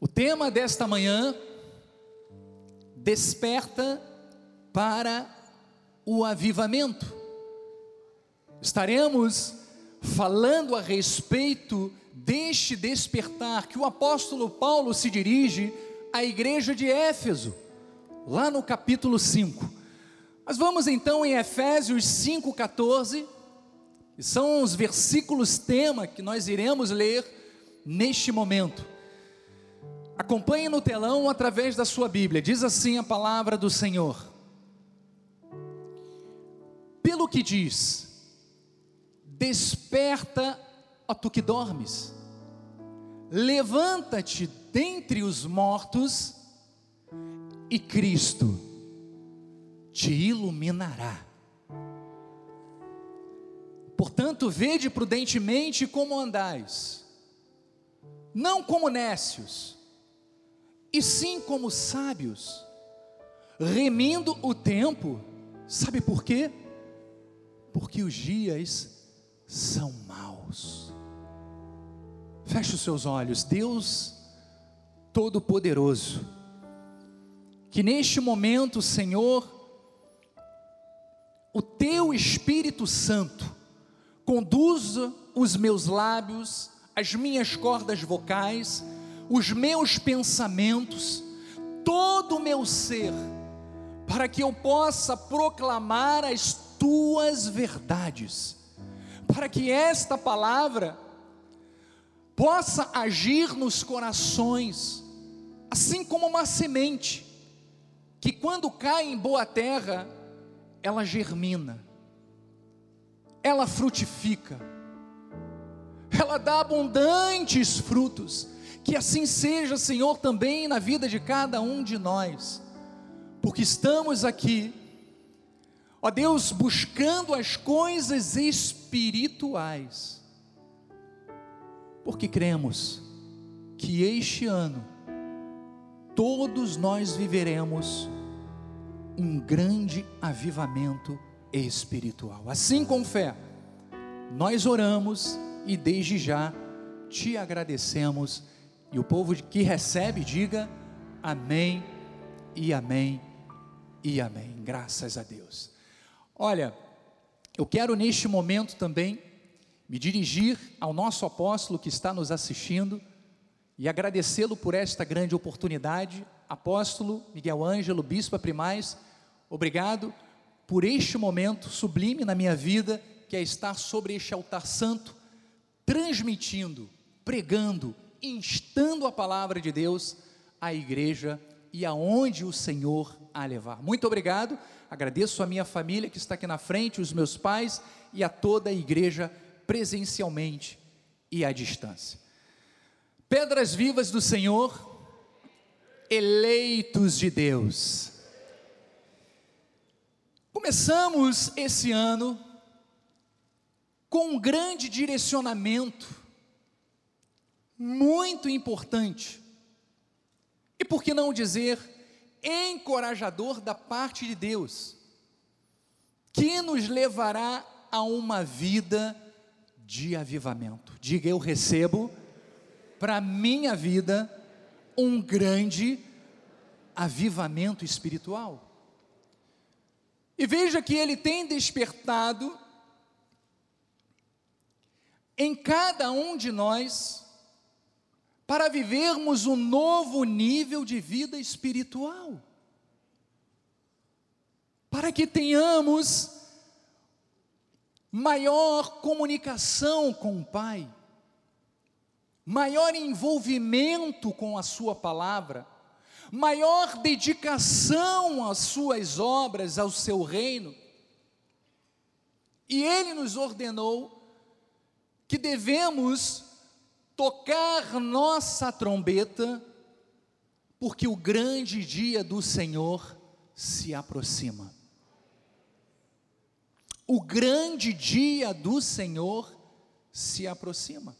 O tema desta manhã desperta para o avivamento. Estaremos falando a respeito deste despertar que o apóstolo Paulo se dirige à igreja de Éfeso, lá no capítulo 5. Mas vamos então em Efésios 5,14, que são os versículos tema que nós iremos ler neste momento. Acompanhe no telão através da sua Bíblia, diz assim a palavra do Senhor. Pelo que diz, desperta, ó tu que dormes, levanta-te dentre os mortos, e Cristo te iluminará. Portanto, vede prudentemente como andais, não como nécios, e sim como sábios, remindo o tempo, sabe por quê? Porque os dias são maus. Feche os seus olhos, Deus Todo-Poderoso, que neste momento, Senhor, o Teu Espírito Santo conduza os meus lábios, as minhas cordas vocais, os meus pensamentos, todo o meu ser, para que eu possa proclamar as tuas verdades, para que esta palavra possa agir nos corações, assim como uma semente, que quando cai em boa terra, ela germina, ela frutifica, ela dá abundantes frutos, que assim seja, Senhor, também na vida de cada um de nós, porque estamos aqui, ó Deus, buscando as coisas espirituais, porque cremos que este ano todos nós viveremos um grande avivamento espiritual. Assim com fé, nós oramos e desde já te agradecemos e o povo que recebe, diga amém e amém e amém. Graças a Deus. Olha, eu quero neste momento também me dirigir ao nosso apóstolo que está nos assistindo e agradecê-lo por esta grande oportunidade. Apóstolo Miguel Ângelo, Bispo Primaz, obrigado por este momento sublime na minha vida, que é estar sobre este altar santo, transmitindo, pregando, instando a palavra de Deus à igreja e aonde o Senhor a levar. Muito obrigado, agradeço a minha família que está aqui na frente, os meus pais e a toda a igreja presencialmente e à distância. Pedras vivas do Senhor, eleitos de Deus. Começamos esse ano com um grande direcionamento muito importante. E por que não dizer encorajador da parte de Deus, que nos levará a uma vida de avivamento. Diga eu recebo para minha vida um grande avivamento espiritual. E veja que ele tem despertado em cada um de nós para vivermos um novo nível de vida espiritual. Para que tenhamos maior comunicação com o Pai, maior envolvimento com a Sua palavra, maior dedicação às Suas obras, ao Seu reino. E Ele nos ordenou que devemos tocar nossa trombeta, porque o grande dia do Senhor se aproxima. O grande dia do Senhor se aproxima.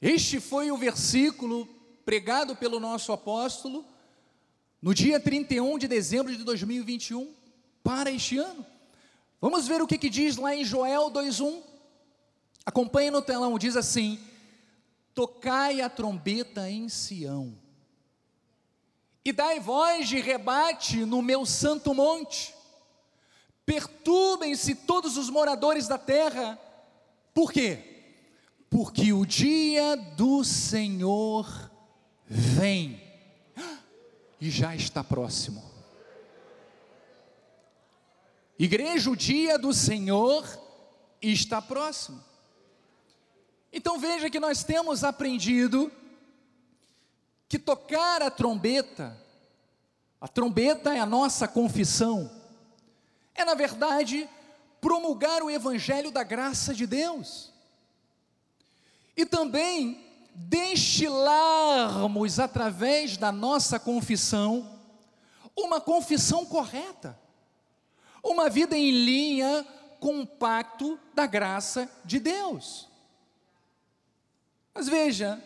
Este foi o versículo pregado pelo nosso apóstolo no dia 31 de dezembro de 2021 para este ano. Vamos ver o que, que diz lá em Joel 2:1. Acompanhe no telão, diz assim: tocai a trombeta em Sião, e dai voz de rebate no meu santo monte. Perturbem-se todos os moradores da terra. Por quê? Porque o dia do Senhor vem e já está próximo. Igreja, o dia do Senhor está próximo. Então veja que nós temos aprendido que tocar a trombeta, a trombeta é a nossa confissão, é na verdade promulgar o evangelho da graça de Deus. E também destilarmos através da nossa confissão uma confissão correta, uma vida em linha com o pacto da graça de Deus. Mas veja,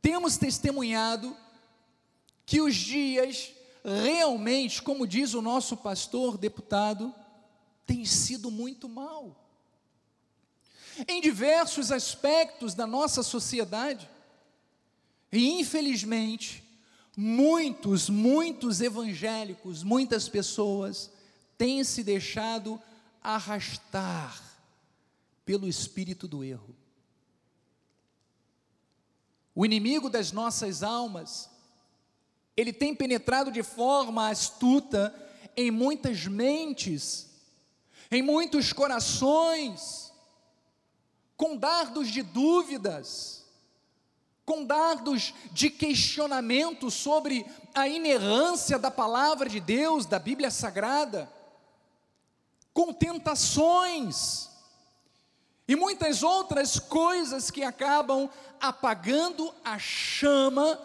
temos testemunhado que os dias realmente, como diz o nosso pastor deputado, têm sido muito mal. Em diversos aspectos da nossa sociedade. E infelizmente, muitos, muitos evangélicos, muitas pessoas têm se deixado arrastar pelo espírito do erro. O inimigo das nossas almas, ele tem penetrado de forma astuta em muitas mentes, em muitos corações, com dardos de dúvidas, com dardos de questionamento sobre a inerrância da palavra de Deus, da Bíblia Sagrada, com tentações, e muitas outras coisas que acabam apagando a chama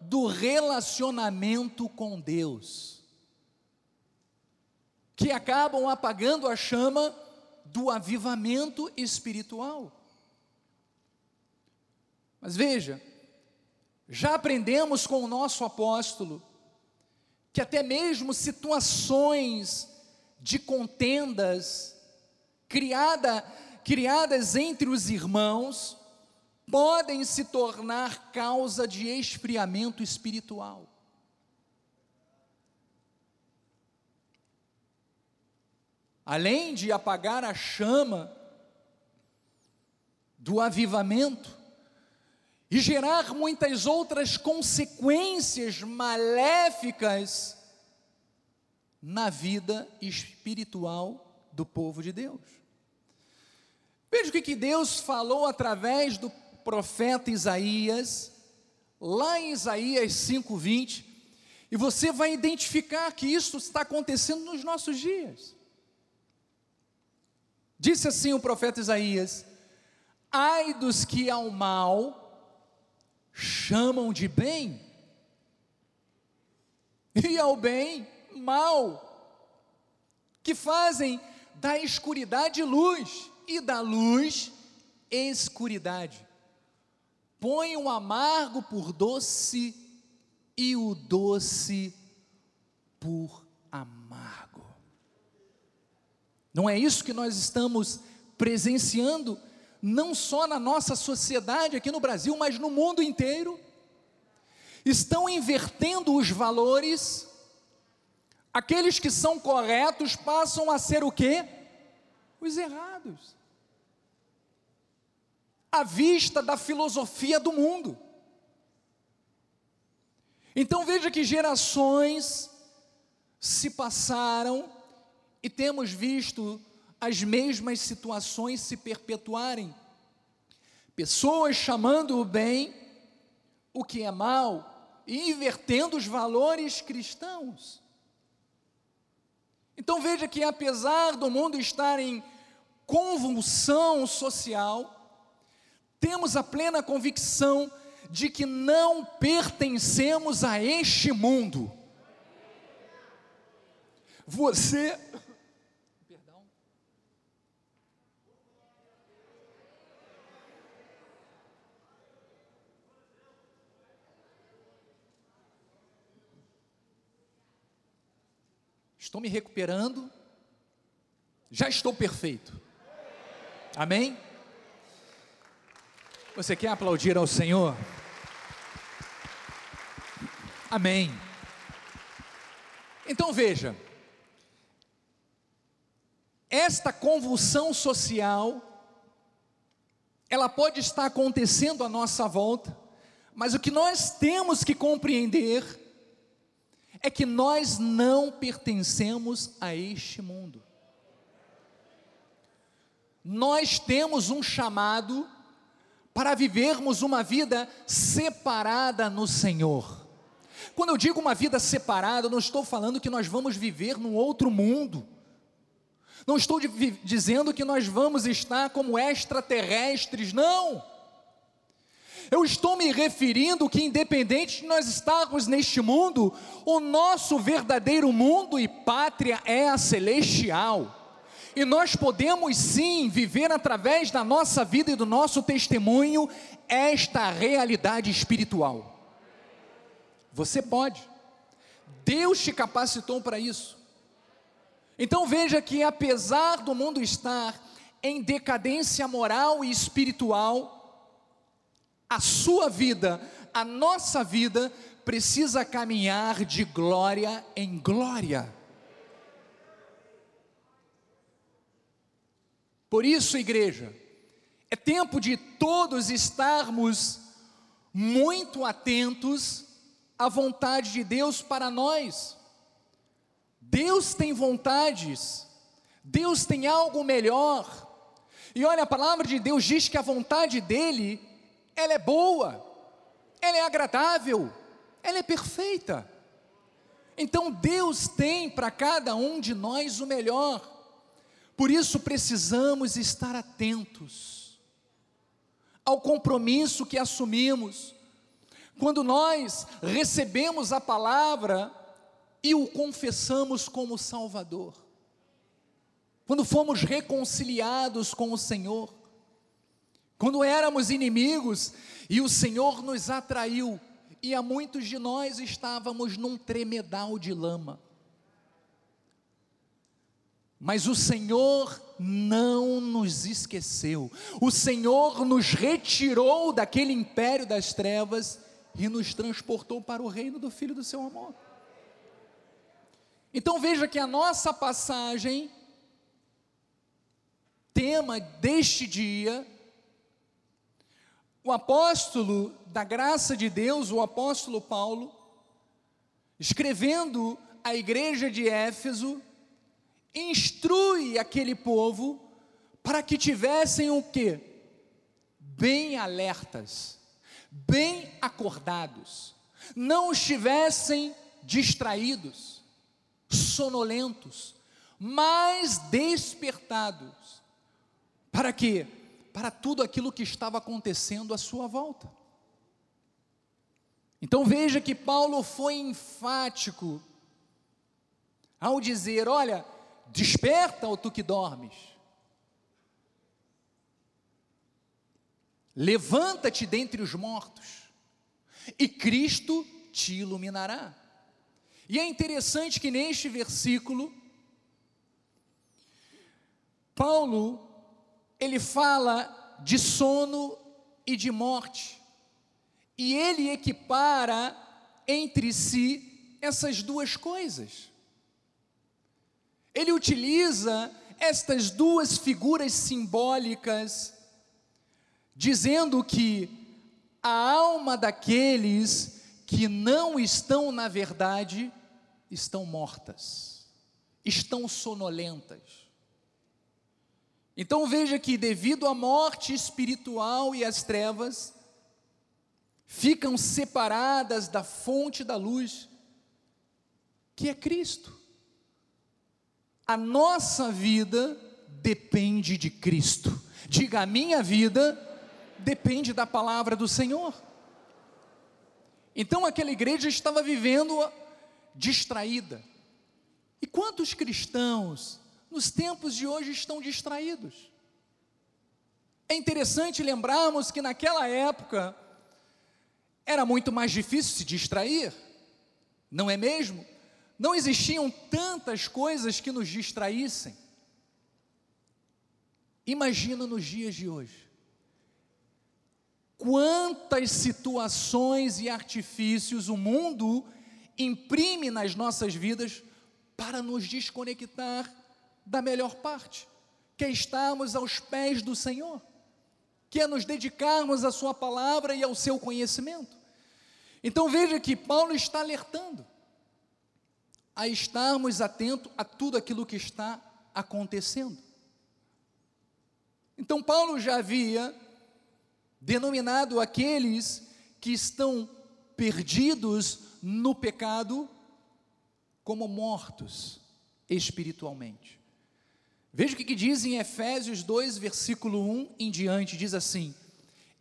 do relacionamento com Deus, que acabam apagando a chama do avivamento espiritual. Mas veja, já aprendemos com o nosso apóstolo que até mesmo situações de contendas criada criadas entre os irmãos podem se tornar causa de esfriamento espiritual. Além de apagar a chama do avivamento e gerar muitas outras consequências maléficas na vida espiritual do povo de Deus. Veja o que, que Deus falou através do profeta Isaías, lá em Isaías 5,20, e você vai identificar que isso está acontecendo nos nossos dias. Disse assim o profeta Isaías: Ai dos que ao mal chamam de bem, e ao bem mal, que fazem da escuridade luz e da luz escuridade. Põe o amargo por doce e o doce por amargo. Não é isso que nós estamos presenciando, não só na nossa sociedade aqui no Brasil, mas no mundo inteiro? Estão invertendo os valores, aqueles que são corretos passam a ser o quê? Os errados à vista da filosofia do mundo. Então veja que gerações se passaram e temos visto as mesmas situações se perpetuarem. Pessoas chamando o bem o que é mal e invertendo os valores cristãos. Então veja que apesar do mundo estar em convulsão social, temos a plena convicção de que não pertencemos a este mundo. Você. Perdão. Estou me recuperando. Já estou perfeito. Amém? Você quer aplaudir ao Senhor? Amém. Então veja, esta convulsão social, ela pode estar acontecendo à nossa volta, mas o que nós temos que compreender é que nós não pertencemos a este mundo. Nós temos um chamado para vivermos uma vida separada no Senhor. Quando eu digo uma vida separada, não estou falando que nós vamos viver num outro mundo. Não estou dizendo que nós vamos estar como extraterrestres, não. Eu estou me referindo que, independente de nós estarmos neste mundo, o nosso verdadeiro mundo e pátria é a celestial. E nós podemos sim viver através da nossa vida e do nosso testemunho esta realidade espiritual. Você pode. Deus te capacitou para isso. Então veja que apesar do mundo estar em decadência moral e espiritual, a sua vida, a nossa vida precisa caminhar de glória em glória. Por isso, igreja, é tempo de todos estarmos muito atentos à vontade de Deus para nós. Deus tem vontades, Deus tem algo melhor. E olha, a palavra de Deus diz que a vontade dele, ela é boa, ela é agradável, ela é perfeita. Então Deus tem para cada um de nós o melhor. Por isso precisamos estar atentos ao compromisso que assumimos. Quando nós recebemos a palavra, e o confessamos como Salvador. Quando fomos reconciliados com o Senhor, quando éramos inimigos e o Senhor nos atraiu, e a muitos de nós estávamos num tremedal de lama. Mas o Senhor não nos esqueceu, o Senhor nos retirou daquele império das trevas e nos transportou para o reino do Filho do seu amor. Então veja que a nossa passagem, tema deste dia, o apóstolo da graça de Deus, o apóstolo Paulo, escrevendo à igreja de Éfeso, instrui aquele povo para que tivessem o quê? Bem alertas, bem acordados, não estivessem distraídos sonolentos, mas despertados. Para quê? Para tudo aquilo que estava acontecendo à sua volta. Então veja que Paulo foi enfático ao dizer: Olha, desperta, ó tu que dormes. Levanta-te dentre os mortos, e Cristo te iluminará. E é interessante que neste versículo, Paulo, ele fala de sono e de morte, e ele equipara entre si essas duas coisas. Ele utiliza estas duas figuras simbólicas, dizendo que a alma daqueles que não estão na verdade estão mortas, estão sonolentas. Então veja que, devido à morte espiritual e às trevas, ficam separadas da fonte da luz, que é Cristo. A nossa vida depende de Cristo. Diga, a minha vida depende da palavra do Senhor. Então aquela igreja estava vivendo distraída. E quantos cristãos nos tempos de hoje estão distraídos? É interessante lembrarmos que naquela época era muito mais difícil se distrair, não é mesmo? Não existiam tantas coisas que nos distraíssem. Imagina nos dias de hoje. quantas situações e artifícios o mundo imprime nas nossas vidas para nos desconectar da melhor parte, que é estarmos aos pés do Senhor, que é nos dedicarmos à Sua palavra e ao seu conhecimento. Então veja que Paulo está alertando a estarmos atentos a tudo aquilo que está acontecendo. Então Paulo já havia denominado aqueles que estão perdidos no pecado como mortos espiritualmente. Veja o que, diz em Efésios 2, versículo 1 em diante: diz assim: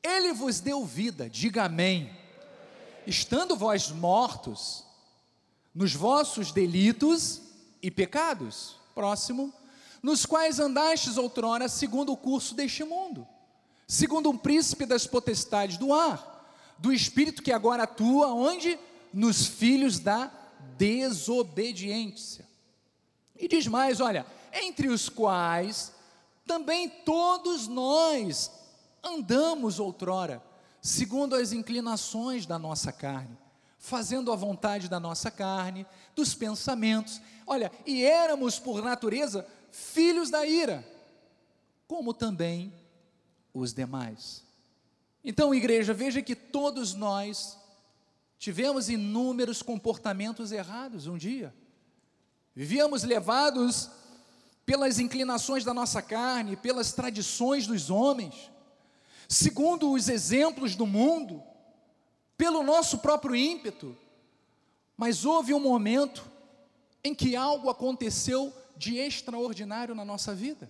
Ele vos deu vida, diga amém, estando vós mortos nos vossos delitos e pecados, próximo, nos quais andastes outrora segundo o curso deste mundo segundo um príncipe das potestades do ar, do espírito que agora atua onde? Nos filhos da desobediência. E diz mais: olha, entre os quais também todos nós andamos outrora, segundo as inclinações da nossa carne, fazendo a vontade da nossa carne, dos pensamentos. Olha, e éramos por natureza filhos da ira, como também os demais. Então, igreja, veja que todos nós tivemos inúmeros comportamentos errados um dia. Vivíamos levados pelas inclinações da nossa carne, pelas tradições dos homens, segundo os exemplos do mundo, pelo nosso próprio ímpeto. Mas houve um momento em que algo aconteceu de extraordinário na nossa vida.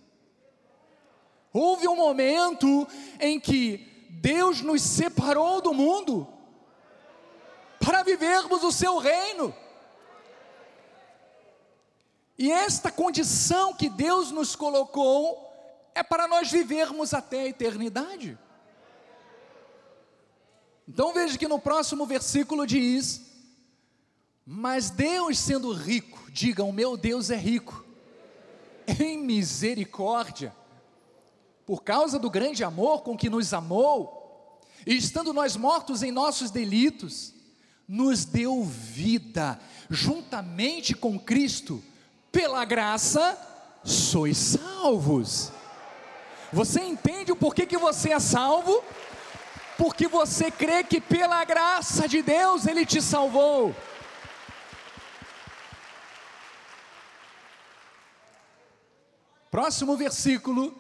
Houve um momento em que Deus nos separou do mundo para vivermos o seu reino. E esta condição que Deus nos colocou é para nós vivermos até a eternidade. Então veja que no próximo versículo diz: Mas Deus sendo rico, diga, o meu Deus é rico, em misericórdia, por causa do grande amor com que nos amou, e estando nós mortos em nossos delitos, nos deu vida, juntamente com Cristo, pela graça sois salvos. Você entende o porquê que você é salvo? Porque você crê que pela graça de Deus Ele te salvou. Próximo versículo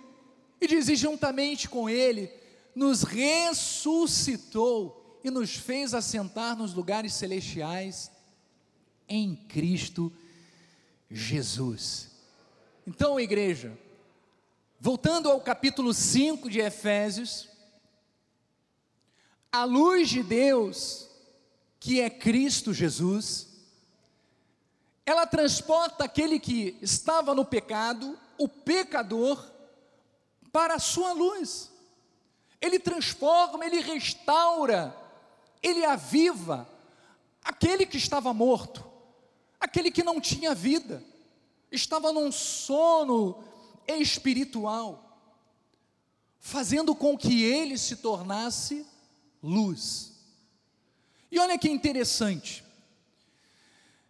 e diz: e juntamente com Ele nos ressuscitou e nos fez assentar nos lugares celestiais em Cristo Jesus. Então, igreja, voltando ao capítulo 5 de Efésios, a luz de Deus, que é Cristo Jesus, ela transporta aquele que estava no pecado, o pecador, para a sua luz. Ele transforma, ele restaura, ele aviva aquele que estava morto, aquele que não tinha vida, estava num sono espiritual, fazendo com que ele se tornasse luz. E olha que interessante,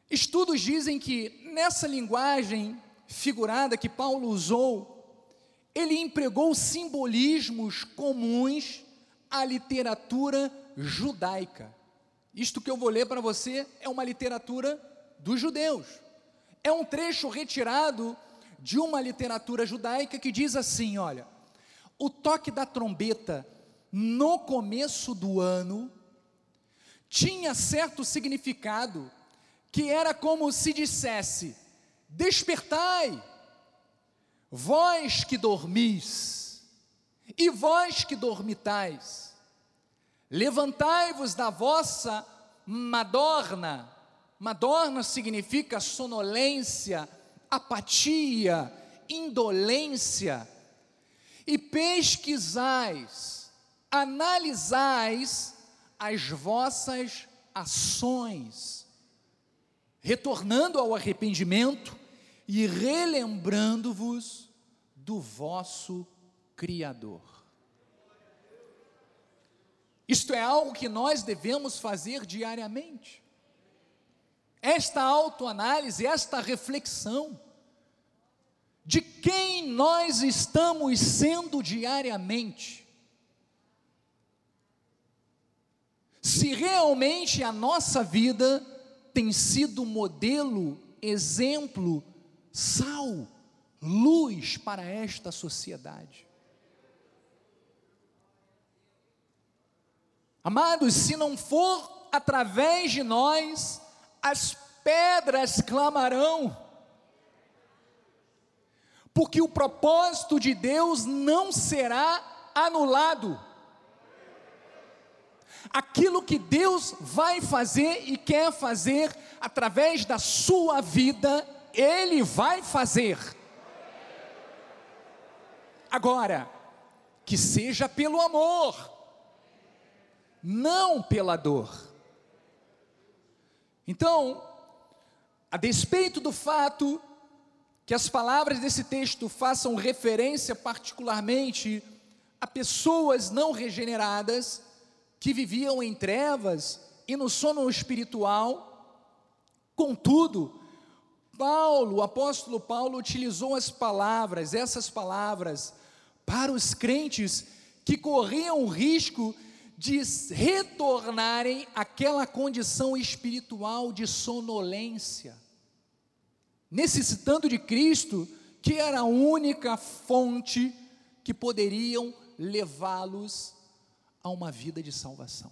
estudos dizem que nessa linguagem figurada que Paulo usou, ele empregou simbolismos comuns à literatura judaica. Isto que eu vou ler para você é uma literatura dos judeus. É um trecho retirado de uma literatura judaica que diz assim: olha, o toque da trombeta no começo do ano tinha certo significado que era como se dissesse: despertai, Vós que dormis, e vós que dormitais, levantai-vos da vossa madorna. Madorna significa sonolência, apatia, indolência, e pesquisais, analisais as vossas ações, retornando ao arrependimento e relembrando-vos do vosso Criador. Isto é algo que nós devemos fazer diariamente. Esta autoanálise, esta reflexão de quem nós estamos sendo diariamente. Se realmente a nossa vida tem sido modelo, exemplo, sal, luz para esta sociedade. Amados, se não for através de nós, as pedras clamarão, porque o propósito de Deus não será anulado. Aquilo que Deus vai fazer e quer fazer através da sua vida, Ele vai fazer. Agora, que seja pelo amor, não pela dor. Então, a despeito do fato que as palavras desse texto façam referência particularmente a pessoas não regeneradas que viviam em trevas e no sono espiritual, contudo, Paulo, o apóstolo Paulo utilizou as palavras, essas palavras, para os crentes que corriam o risco de retornarem àquela condição espiritual de sonolência, necessitando de Cristo, que era a única fonte que poderiam levá-los a uma vida de salvação,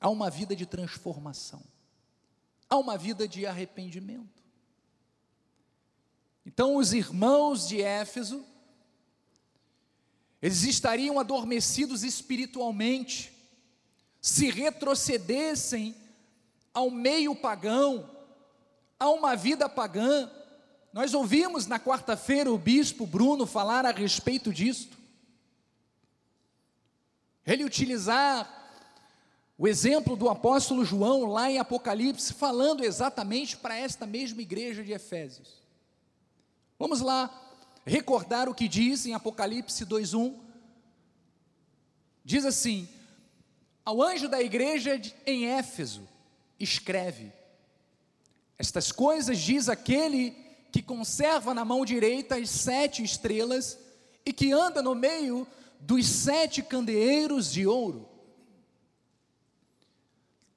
a uma vida de transformação, a uma vida de arrependimento. Então, os irmãos de Éfeso eles estariam adormecidos espiritualmente, se retrocedessem ao meio pagão, a uma vida pagã. Nós ouvimos na quarta-feira o bispo Bruno falar a respeito disto. Ele utilizar o exemplo do apóstolo João lá em Apocalipse, falando exatamente para esta mesma igreja de Efésios. Vamos lá recordar o que diz em Apocalipse 2:1. Diz assim: Ao anjo da igreja em Éfeso, escreve: Estas coisas diz aquele que conserva na mão direita as sete estrelas e que anda no meio dos sete candeeiros de ouro.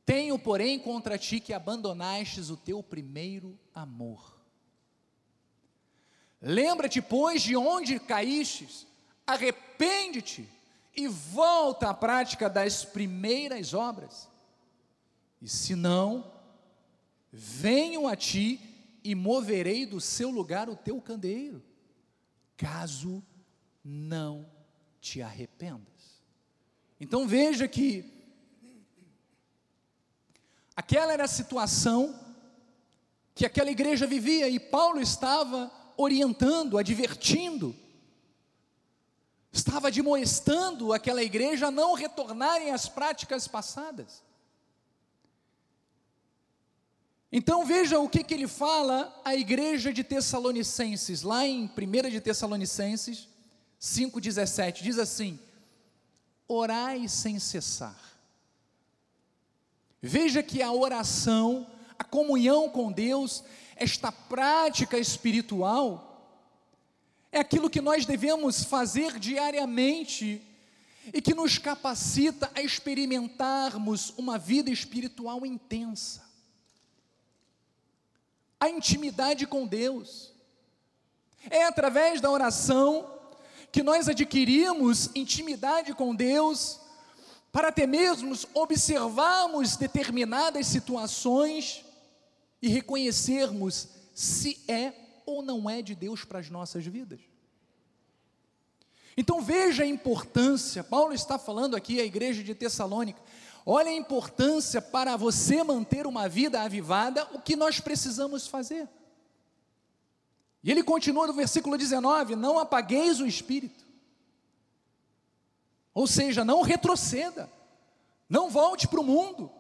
Tenho, porém, contra ti que abandonastes o teu primeiro amor. Lembra-te, pois, de onde caístes, arrepende-te e volta à prática das primeiras obras. E se não, venho a ti e moverei do seu lugar o teu candeeiro, caso não te arrependas. Então veja que aquela era a situação que aquela igreja vivia e Paulo estava orientando, advertindo, estava admoestando aquela igreja a não retornarem às práticas passadas. Então veja o que, que ele fala à igreja de Tessalonicenses, lá em 1 de Tessalonicenses 5,17, diz assim: orai sem cessar. Veja que a oração, a comunhão com Deus, esta prática espiritual, é aquilo que nós devemos fazer diariamente e que nos capacita a experimentarmos uma vida espiritual intensa. A intimidade com Deus. É através da oração que nós adquirimos intimidade com Deus, para até mesmo observarmos determinadas situações e reconhecermos se é ou não é de Deus para as nossas vidas. Então veja a importância, Paulo está falando aqui à igreja de Tessalônica, olha a importância para você manter uma vida avivada, o que nós precisamos fazer. E ele continua no versículo 19: Não apagueis o espírito, ou seja, não retroceda, não volte para o mundo,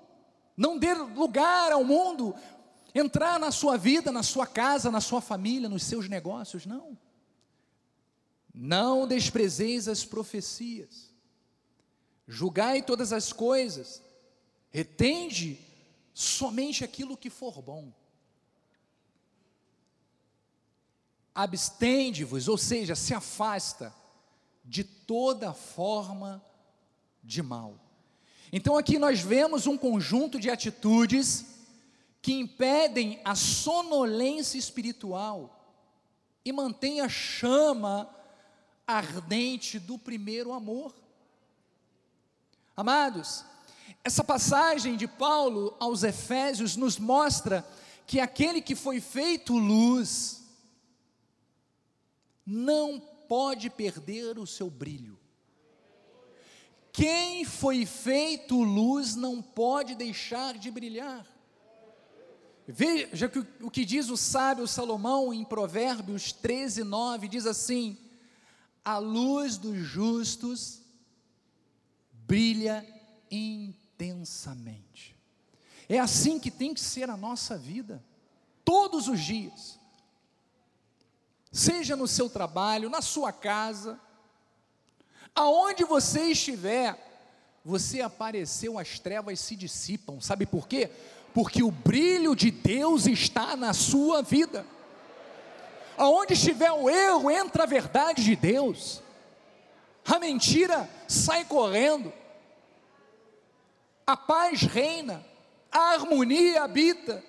não dê lugar ao mundo entrar na sua vida, na sua casa, na sua família, nos seus negócios, não. Não desprezeis as profecias, julgai todas as coisas, retende somente aquilo que for bom. Abstende-vos, ou seja, se afasta de toda forma de mal. Então aqui nós vemos um conjunto de atitudes que impedem a sonolência espiritual e mantém a chama ardente do primeiro amor. Amados, essa passagem de Paulo aos Efésios nos mostra que aquele que foi feito luz não pode perder o seu brilho. Quem foi feito luz não pode deixar de brilhar. Veja o que diz o sábio Salomão em Provérbios 13, 9, diz assim: a luz dos justos brilha intensamente. É assim que tem que ser a nossa vida, todos os dias. Seja no seu trabalho, na sua casa, aonde você estiver, você apareceu, as trevas se dissipam. Sabe por quê? Porque o brilho de Deus está na sua vida. Aonde estiver o erro, entra a verdade de Deus. A mentira sai correndo. A paz reina, a harmonia habita,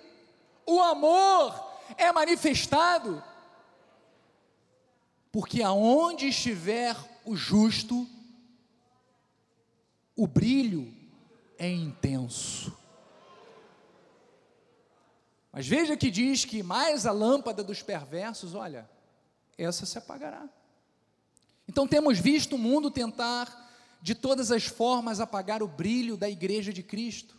o amor é manifestado. Porque aonde estiver o justo, o brilho é intenso. Mas veja que diz que mais a lâmpada dos perversos, olha, essa se apagará. Então temos visto o mundo tentar de todas as formas apagar o brilho da igreja de Cristo.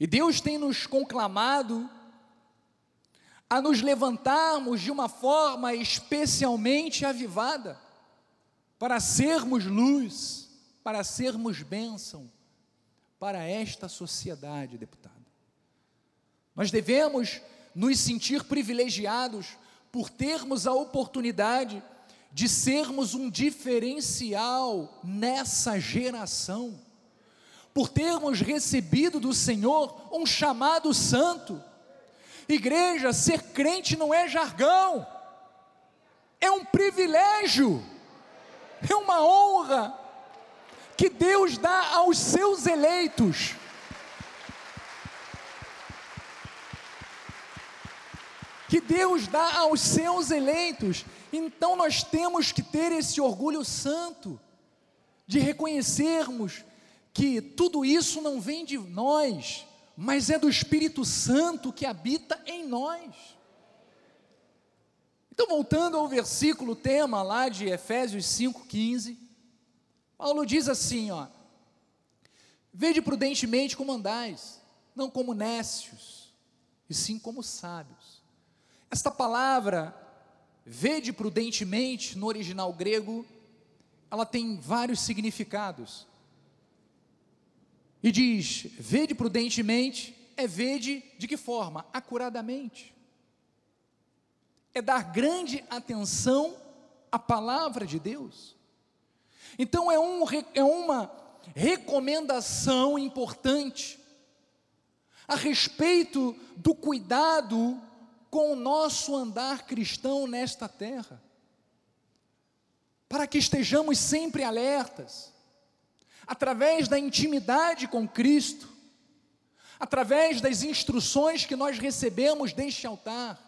E Deus tem nos conclamado a nos levantarmos de uma forma especialmente avivada, para sermos luz, para sermos bênção para esta sociedade, deputado. Nós devemos nos sentir privilegiados por termos a oportunidade de sermos um diferencial nessa geração, por termos recebido do Senhor um chamado santo. Igreja, ser crente não é jargão, é um privilégio, é uma honra que Deus dá aos seus eleitos. que Deus dá aos seus eleitos. Então nós temos que ter esse orgulho santo de reconhecermos que tudo isso não vem de nós, mas é do Espírito Santo que habita em nós. Então, voltando ao versículo tema lá de Efésios 5,15, Paulo diz assim: ó, vede prudentemente como andais, não como nécios, e sim como sábios esta palavra, vede prudentemente, no original grego, ela tem vários significados. E diz: vede prudentemente, é vede de que forma? Acuradamente. É dar grande atenção à palavra de Deus. Então é, um, é uma recomendação importante a respeito do cuidado com o nosso andar cristão nesta terra, para que estejamos sempre alertas, através da intimidade com Cristo, através das instruções que nós recebemos deste altar,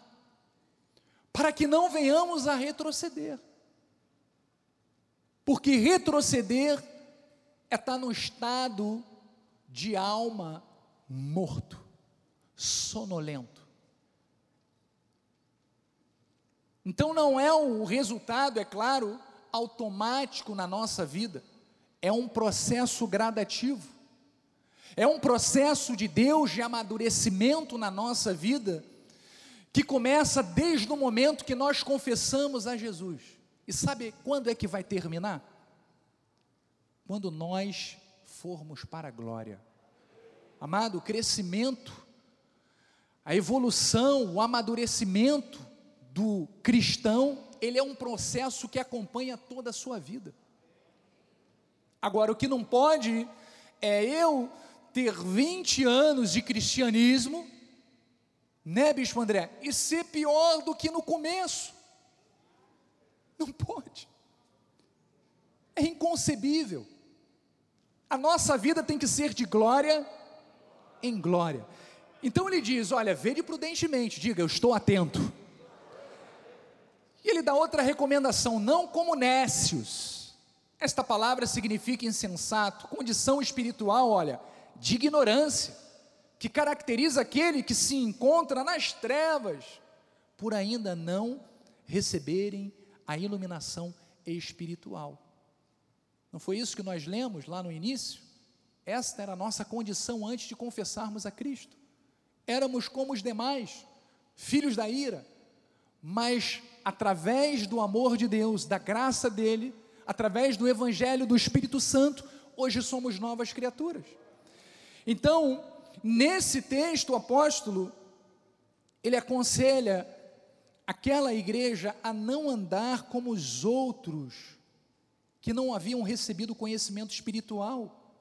para que não venhamos a retroceder. Porque retroceder é estar no estado de alma morto, sonolento. Então não é o resultado, é claro, automático na nossa vida, é um processo gradativo, é um processo de Deus de amadurecimento na nossa vida, que começa desde o momento que nós confessamos a Jesus. E sabe quando é que vai terminar? Quando nós formos para a glória. Amado, o crescimento, a evolução, o amadurecimento, do cristão, ele é um processo que acompanha toda a sua vida. Agora, o que não pode é eu ter 20 anos de cristianismo, né, Bispo André, e ser pior do que no começo. Não pode. É inconcebível. A nossa vida tem que ser de glória em glória. Então ele diz: Olha, vede prudentemente, diga, eu estou atento. E ele dá outra recomendação: não como nécios. Esta palavra significa insensato, condição espiritual, olha, de ignorância, que caracteriza aquele que se encontra nas trevas, por ainda não receberem a iluminação espiritual. Não foi isso que nós lemos lá no início? Esta era a nossa condição antes de confessarmos a Cristo. Éramos como os demais, filhos da ira, mas através do amor de Deus, da graça dele, através do Evangelho do Espírito Santo, hoje somos novas criaturas. Então, nesse texto, o apóstolo, ele aconselha aquela igreja a não andar como os outros, que não haviam recebido conhecimento espiritual.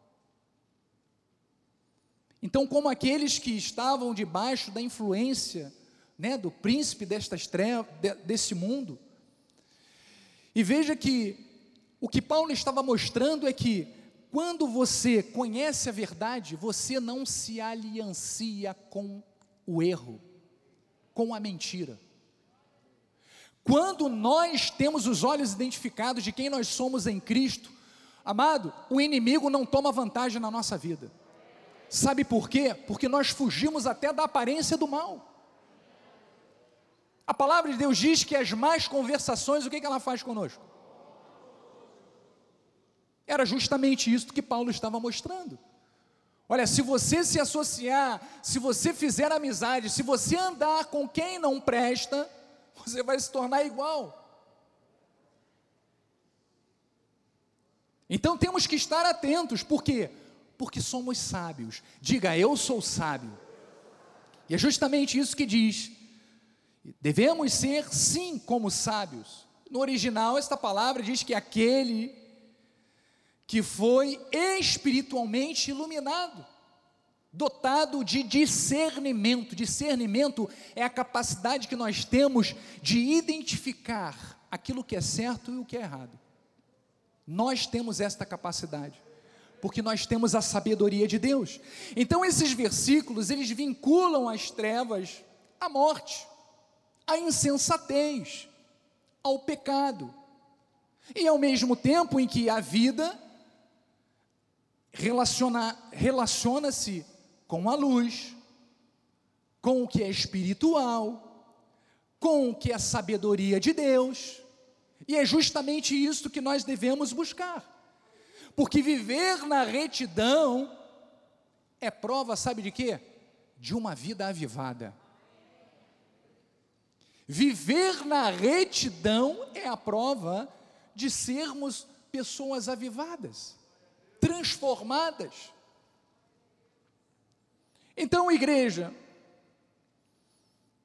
Então, como aqueles que estavam debaixo da influência né, do príncipe destas trevas, desse mundo. E veja que o que Paulo estava mostrando é que quando você conhece a verdade, você não se aliancia com o erro, com a mentira. Quando nós temos os olhos identificados de quem nós somos em Cristo, amado, o inimigo não toma vantagem na nossa vida. Sabe por quê? Porque nós fugimos até da aparência do mal. A palavra de Deus diz que as más conversações, o que, que ela faz conosco? Era justamente isso que Paulo estava mostrando. Olha, se você se associar, se você fizer amizade, se você andar com quem não presta, você vai se tornar igual. Então temos que estar atentos, por quê? Porque somos sábios. Diga, eu sou sábio. E é justamente isso que diz Devemos ser, sim, como sábios. No original, esta palavra diz que aquele que foi espiritualmente iluminado, dotado de discernimento. Discernimento é a capacidade que nós temos de identificar aquilo que é certo e o que é errado. Nós temos esta capacidade, porque nós temos a sabedoria de Deus. Então esses versículos, eles vinculam as trevas à morte à insensatez, ao pecado. E ao mesmo tempo em que a vida relaciona-se com a luz, com o que é espiritual, com o que é sabedoria de Deus, e é justamente isso que nós devemos buscar, porque viver na retidão é prova, sabe de quê? De uma vida avivada. Viver na retidão é a prova de sermos pessoas avivadas, transformadas. Então, igreja,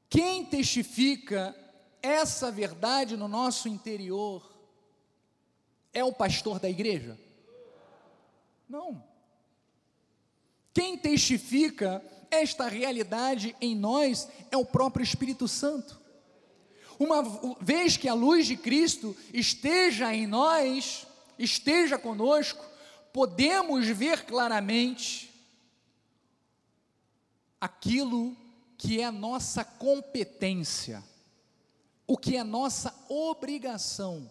quem testifica essa verdade no nosso interior é o pastor da igreja? Não. Quem testifica esta realidade em nós é o próprio Espírito Santo. Uma vez que a luz de Cristo esteja em nós, esteja conosco, podemos ver claramente aquilo que é nossa competência, o que é nossa obrigação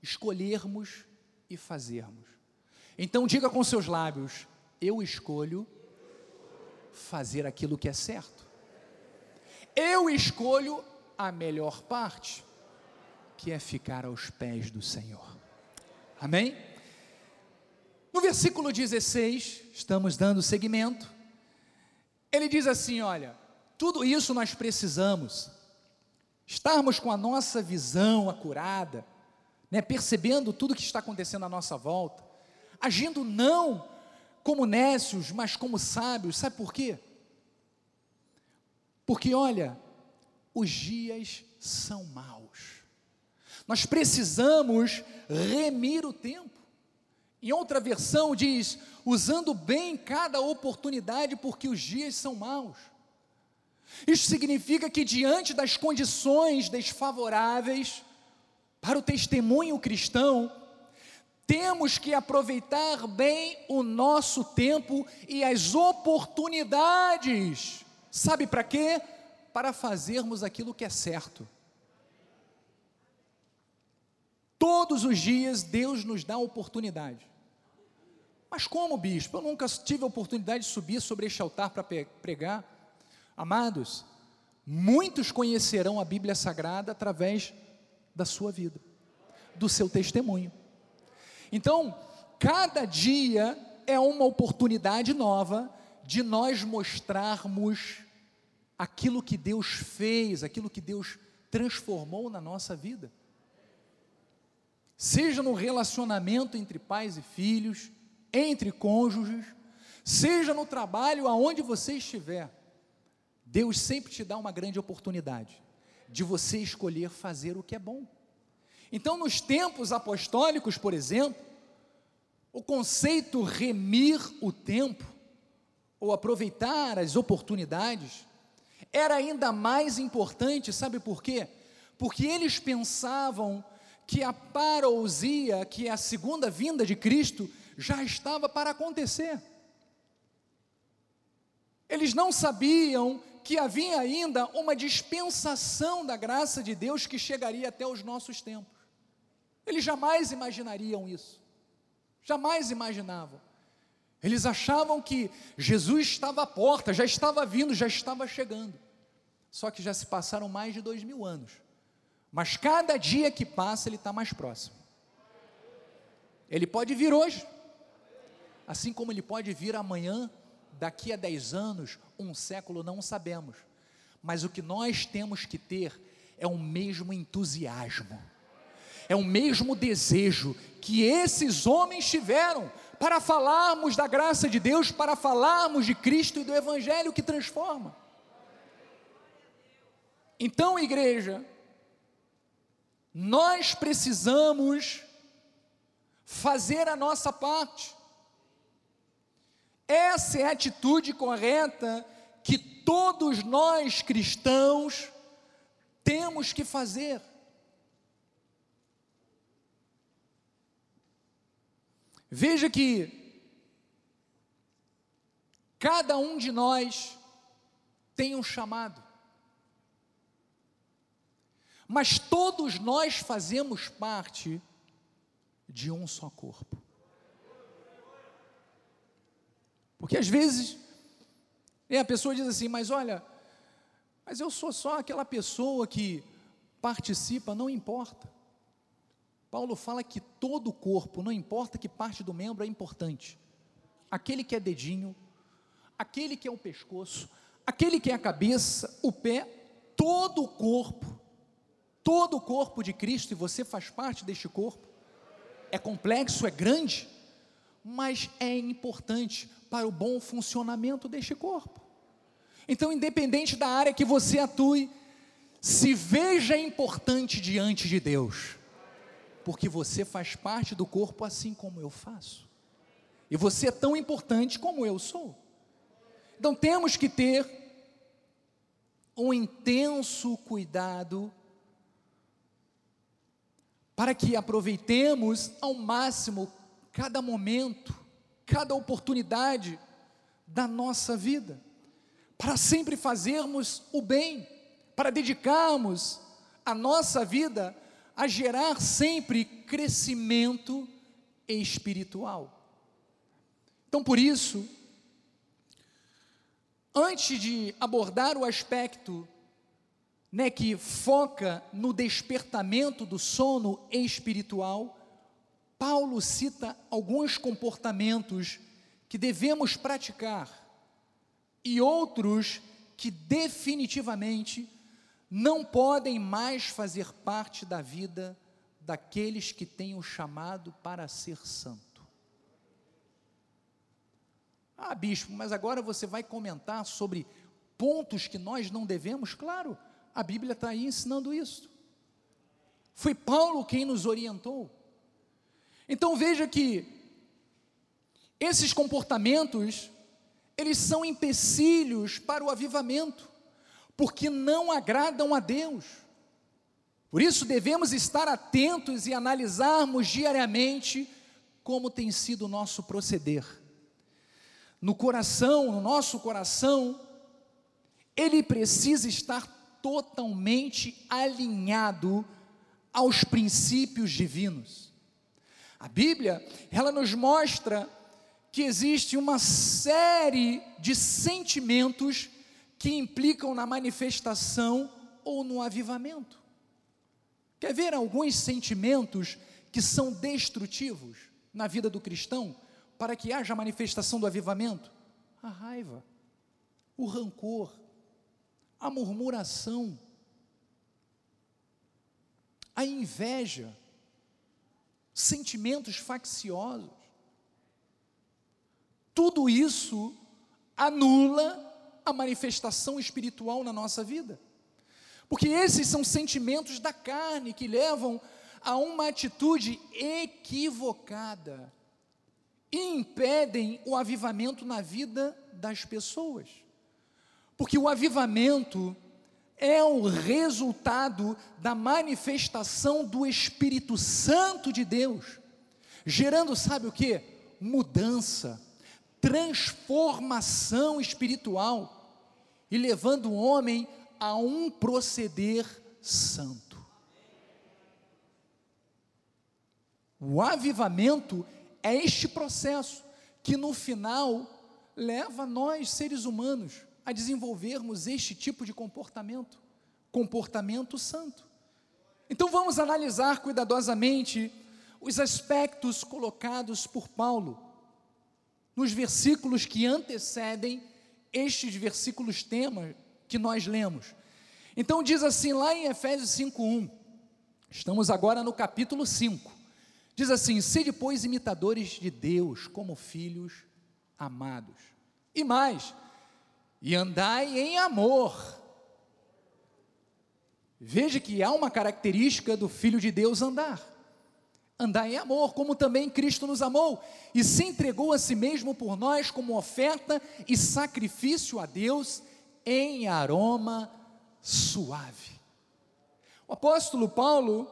escolhermos e fazermos. Então diga com seus lábios: eu escolho fazer aquilo que é certo. Eu escolho a melhor parte, que é ficar aos pés do Senhor. Amém? No versículo 16, estamos dando seguimento. Ele diz assim: Olha, tudo isso nós precisamos, estarmos com a nossa visão acurada, né, percebendo tudo que está acontecendo à nossa volta, agindo não como nécios, mas como sábios, sabe por quê? Porque olha, os dias são maus. Nós precisamos remir o tempo. Em outra versão diz: usando bem cada oportunidade, porque os dias são maus. Isso significa que, diante das condições desfavoráveis para o testemunho cristão, temos que aproveitar bem o nosso tempo e as oportunidades. Sabe para quê? Para fazermos aquilo que é certo. Todos os dias Deus nos dá oportunidade. Mas como, bispo? Eu nunca tive a oportunidade de subir sobre este altar para pregar. Amados, muitos conhecerão a Bíblia Sagrada através da sua vida, do seu testemunho. Então, cada dia é uma oportunidade nova de nós mostrarmos aquilo que Deus fez, aquilo que Deus transformou na nossa vida seja no relacionamento entre pais e filhos, entre cônjuges, seja no trabalho, aonde você estiver, Deus sempre te dá uma grande oportunidade de você escolher fazer o que é bom. Então, nos tempos apostólicos, por exemplo, o conceito remir o tempo, ou aproveitar as oportunidades, era ainda mais importante, sabe por quê? Porque eles pensavam que a parousia, que é a segunda vinda de Cristo, já estava para acontecer. Eles não sabiam que havia ainda uma dispensação da graça de Deus que chegaria até os nossos tempos. Eles jamais imaginariam isso. Jamais imaginavam. Eles achavam que Jesus estava à porta, já estava vindo, já estava chegando. Só que já se passaram mais de dois mil anos. Mas cada dia que passa, ele está mais próximo. Ele pode vir hoje, assim como ele pode vir amanhã, daqui a dez anos, um século, não sabemos. Mas o que nós temos que ter é o mesmo entusiasmo, é o mesmo desejo que esses homens tiveram para falarmos da graça de Deus, para falarmos de Cristo e do Evangelho que transforma. Então, igreja, nós precisamos fazer a nossa parte. Essa é a atitude correta que todos nós cristãos temos que fazer. Veja que cada um de nós tem um chamado mas todos nós fazemos parte de um só corpo. Porque às vezes né, a pessoa diz assim, mas olha, mas eu sou só aquela pessoa que participa, não importa. Paulo fala que todo o corpo, não importa que parte do membro é importante. Aquele que é dedinho, aquele que é o pescoço, aquele que é a cabeça, o pé, todo o corpo todo o corpo de Cristo, e você faz parte deste corpo, é complexo, é grande, mas é importante para o bom funcionamento deste corpo. Então, independente da área que você atue, se veja importante diante de Deus, porque você faz parte do corpo assim como eu faço, e você é tão importante como eu sou. Então, temos que ter um intenso cuidado para que aproveitemos ao máximo cada momento, cada oportunidade da nossa vida, para sempre fazermos o bem, para dedicarmos a nossa vida a gerar sempre crescimento espiritual. Então, por isso, antes de abordar o aspecto né, que foca no despertamento do sono espiritual, Paulo cita alguns comportamentos que devemos praticar e outros que definitivamente não podem mais fazer parte da vida daqueles que têm o chamado para ser santo. Ah, bispo, mas agora você vai comentar sobre pontos que nós não devemos? Claro a Bíblia está aí ensinando isso. Foi Paulo quem nos orientou. Então veja que Esses comportamentos, eles são empecilhos para o avivamento, porque não agradam a Deus. Por isso devemos estar atentos e analisarmos diariamente como tem sido o nosso proceder. No coração, no nosso coração, ele precisa estar totalmente alinhado aos princípios divinos. A Bíblia, ela nos mostra que existe uma série de sentimentos que implicam na manifestação ou no avivamento. Quer ver alguns sentimentos que são destrutivos na vida do cristão para que haja manifestação do avivamento? A raiva, o rancor, a murmuração, a inveja, sentimentos facciosos. Tudo isso anula a manifestação espiritual na nossa vida. Porque esses são sentimentos da carne que levam a uma atitude equivocada e impedem o avivamento na vida das pessoas. Porque o avivamento é o resultado da manifestação do Espírito Santo de Deus, gerando, sabe o que? Mudança, transformação espiritual e levando o homem a um proceder santo. O avivamento é este processo que no final leva nós, seres humanos, a desenvolvermos este tipo de comportamento, comportamento santo. Então vamos analisar cuidadosamente os aspectos colocados por Paulo nos versículos que antecedem estes versículos tema que nós lemos. Então diz assim lá em Efésios 5:1. Estamos agora no capítulo 5. Diz assim: "Se depois imitadores de Deus como filhos amados". E mais, e andai em amor. Veja que há uma característica do Filho de Deus andar. Andar em amor, como também Cristo nos amou e se entregou a si mesmo por nós como oferta e sacrifício a Deus em aroma suave. O apóstolo Paulo,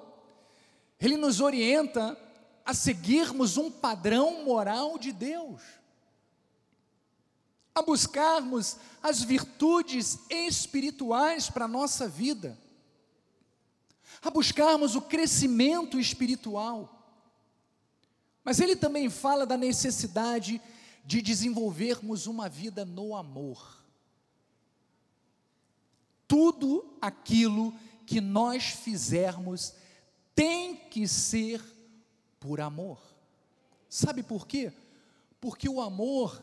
ele nos orienta a seguirmos um padrão moral de Deus a buscarmos as virtudes espirituais para a nossa vida, a buscarmos o crescimento espiritual. Mas ele também fala da necessidade de desenvolvermos uma vida no amor. Tudo aquilo que nós fizermos tem que ser por amor. Sabe por quê? Porque o amor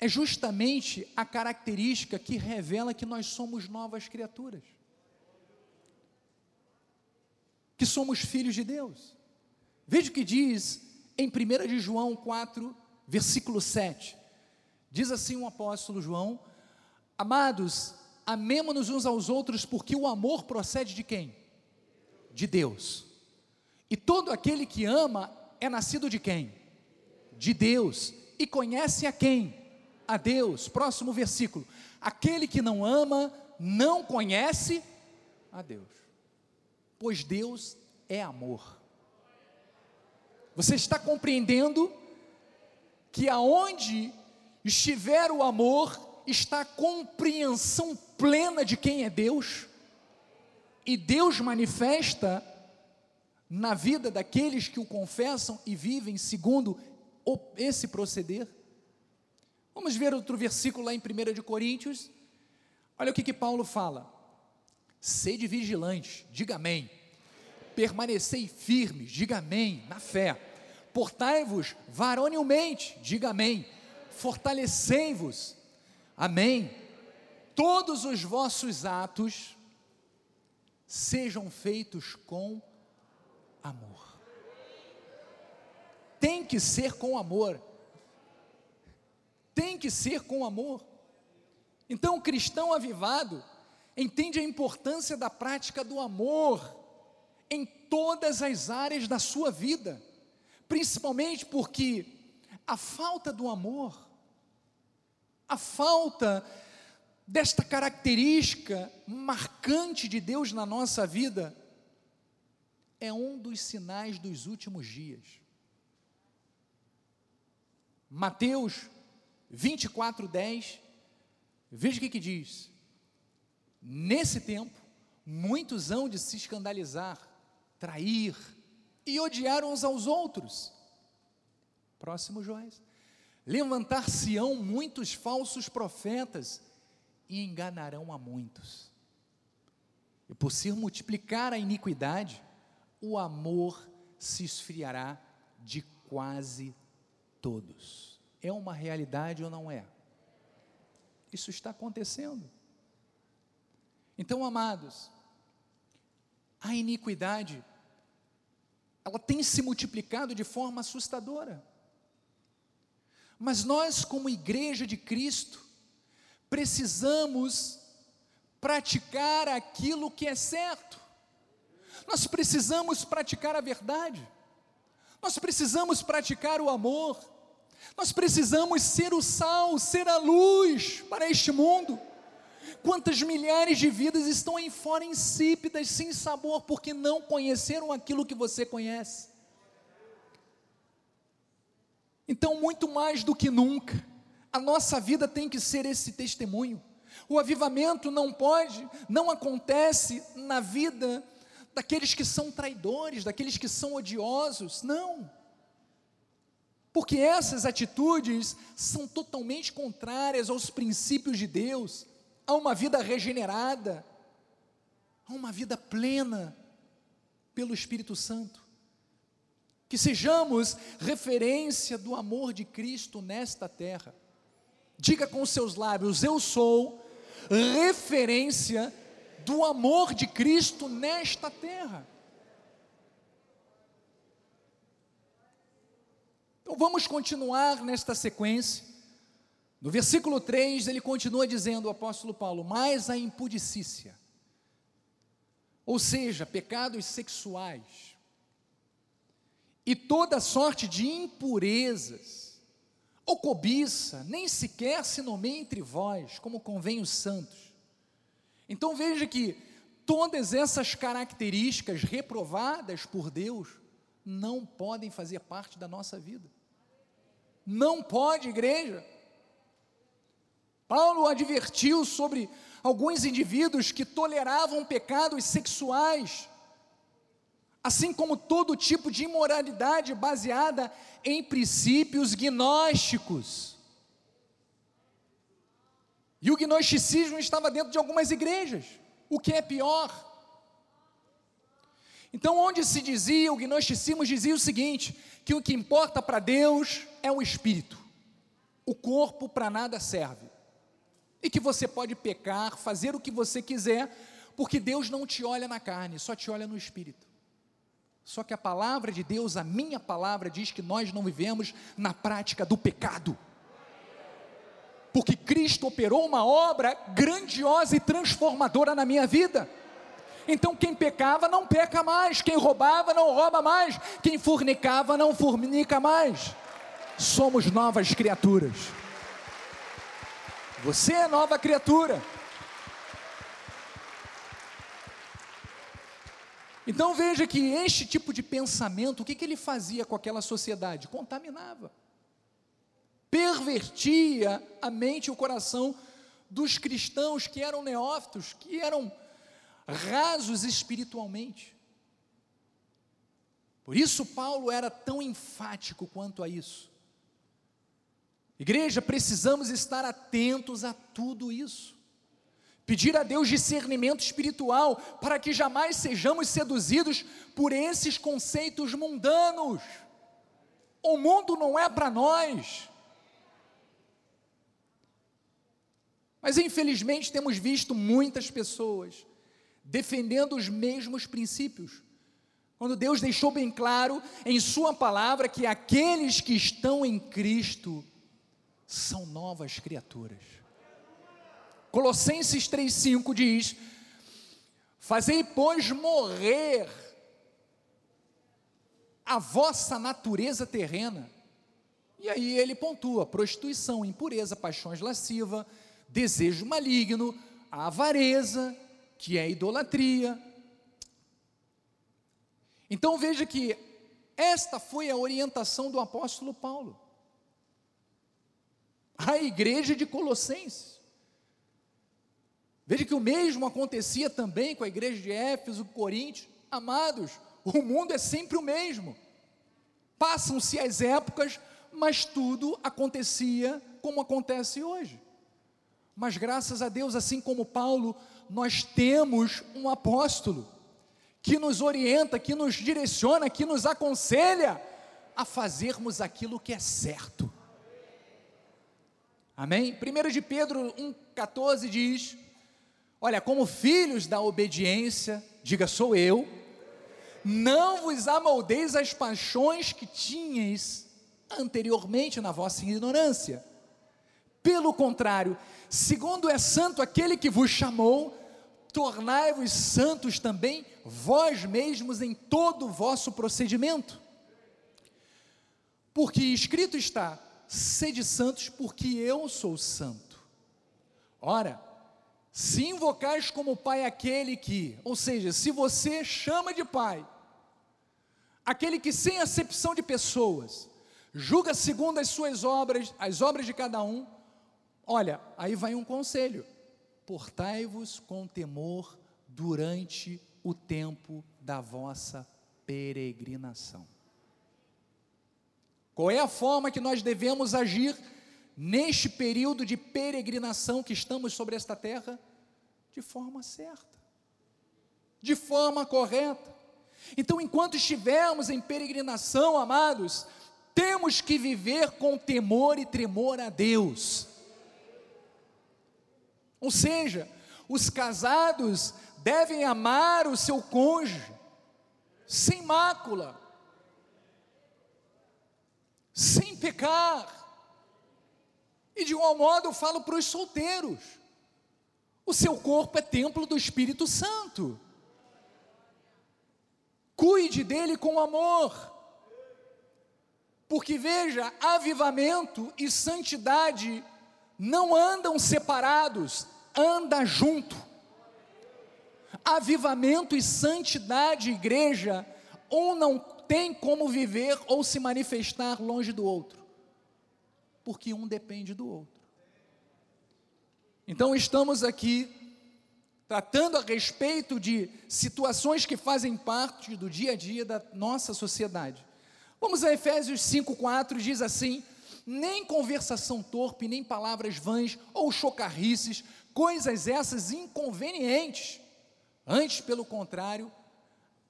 é justamente a característica que revela que nós somos novas criaturas. Que somos filhos de Deus. Veja o que diz em 1 de João 4, versículo 7. Diz assim o apóstolo João: Amados, amemo-nos uns aos outros, porque o amor procede de quem? De Deus. E todo aquele que ama é nascido de quem? De Deus. E conhece a quem? A Deus. Próximo versículo. Aquele que não ama não conhece a Deus, pois Deus é amor. Você está compreendendo que aonde estiver o amor, está a compreensão plena de quem é Deus, e Deus manifesta na vida daqueles que o confessam e vivem segundo esse proceder. Vamos ver outro versículo lá em 1 de Coríntios. Olha o que, que Paulo fala. Sede vigilantes, diga amém. Permanecei firmes, diga amém, na fé. Portai-vos varonilmente, diga amém. Fortalecei-vos, amém. Todos os vossos atos sejam feitos com amor. Tem que ser com amor tem que ser com amor. Então, o cristão avivado entende a importância da prática do amor em todas as áreas da sua vida, principalmente porque a falta do amor, a falta desta característica marcante de Deus na nossa vida, é um dos sinais dos últimos dias. Mateus 24, 10, veja o que, que diz: Nesse tempo, muitos hão de se escandalizar, trair e odiar uns aos outros. Próximo Joás. Levantar-se-ão muitos falsos profetas e enganarão a muitos. E por se multiplicar a iniquidade, o amor se esfriará de quase todos. É uma realidade ou não é? Isso está acontecendo. Então, amados, a iniquidade, ela tem se multiplicado de forma assustadora. Mas nós, como igreja de Cristo, precisamos praticar aquilo que é certo. Nós precisamos praticar a verdade. Nós precisamos praticar o amor. Nós precisamos ser o sal, ser a luz para este mundo. Quantas milhares de vidas estão aí fora insípidas, sem sabor, porque não conheceram aquilo que você conhece. Então, muito mais do que nunca, a nossa vida tem que ser esse testemunho. O avivamento não pode, não acontece na vida daqueles que são traidores, daqueles que são odiosos, não. Porque essas atitudes são totalmente contrárias aos princípios de Deus, a uma vida regenerada, a uma vida plena pelo Espírito Santo. Que sejamos referência do amor de Cristo nesta terra. Diga com seus lábios: Eu sou referência do amor de Cristo nesta terra. Então vamos continuar nesta sequência. No versículo 3, ele continua dizendo, o apóstolo Paulo, mas a impudicícia, ou seja, pecados sexuais, e toda sorte de impurezas, ou cobiça, nem sequer se nomeia entre vós, como convém os santos. Então veja que todas essas características reprovadas por Deus não podem fazer parte da nossa vida. Não pode, igreja. Paulo advertiu sobre alguns indivíduos que toleravam pecados sexuais, assim como todo tipo de imoralidade baseada em princípios gnósticos. E o gnosticismo estava dentro de algumas igrejas, o que é pior. Então, onde se dizia, o gnosticismo dizia o seguinte: que o que importa para Deus é o espírito, o corpo para nada serve e que você pode pecar, fazer o que você quiser, porque Deus não te olha na carne, só te olha no espírito. Só que a palavra de Deus, a minha palavra, diz que nós não vivemos na prática do pecado. Porque Cristo operou uma obra grandiosa e transformadora na minha vida. Então quem pecava não peca mais, quem roubava não rouba mais, quem fornicava não fornica mais. Somos novas criaturas. Você é nova criatura. Então veja que este tipo de pensamento, o que, que ele fazia com aquela sociedade? Contaminava, pervertia a mente e o coração dos cristãos que eram neófitos, que eram rasos espiritualmente. Por isso Paulo era tão enfático quanto a isso. Igreja, precisamos estar atentos a tudo isso. Pedir a Deus discernimento espiritual para que jamais sejamos seduzidos por esses conceitos mundanos. O mundo não é para nós. Mas infelizmente temos visto muitas pessoas defendendo os mesmos princípios. Quando Deus deixou bem claro em Sua palavra que aqueles que estão em Cristo são novas criaturas. Colossenses 3,5 diz: Fazei, pois, morrer a vossa natureza terrena, E aí ele pontua: prostituição, impureza, paixões lasciva, desejo maligno, avareza, que é idolatria. Então veja que esta foi a orientação do apóstolo Paulo. A igreja de Colossenses. Veja que o mesmo acontecia também com a igreja de Éfeso, Coríntios. Amados, o mundo é sempre o mesmo. Passam-se as épocas, mas tudo acontecia como acontece hoje. Mas graças a Deus, assim como Paulo, nós temos um apóstolo que nos orienta, que nos direciona, que nos aconselha a fazermos aquilo que é certo. Amém? 1 de Pedro 1,14 diz: Olha, como filhos da obediência, diga sou eu, não vos amoldeis as paixões que tinhais anteriormente na vossa ignorância. Pelo contrário, segundo é santo aquele que vos chamou, tornai-vos santos também vós mesmos em todo o vosso procedimento. Porque escrito está: sede santos, porque eu sou santo. Ora, se invocais como Pai aquele que, ou seja, se você chama de Pai, aquele que sem acepção de pessoas, julga segundo as suas obras, as obras de cada um, olha, aí vai um conselho: portai-vos com temor durante o tempo da vossa peregrinação. Qual é a forma que nós devemos agir neste período de peregrinação que estamos sobre esta terra? De forma certa, de forma correta. Então, enquanto estivermos em peregrinação, amados, temos que viver com temor e tremor a Deus. Ou seja, os casados devem amar o seu cônjuge sem mácula, sem pecar. E de igual modo eu falo para os solteiros: o seu corpo é templo do Espírito Santo. Cuide dele com amor. Porque veja, avivamento e santidade não andam separados, anda junto. Avivamento e santidade, igreja, um não tem como viver ou se manifestar longe do outro, porque um depende do outro. Então estamos aqui tratando a respeito de situações que fazem parte do dia a dia da nossa sociedade. Vamos a Efésios 5:4 diz assim: nem conversação torpe, nem palavras vãs ou chocarrices, coisas essas inconvenientes. Antes, pelo contrário,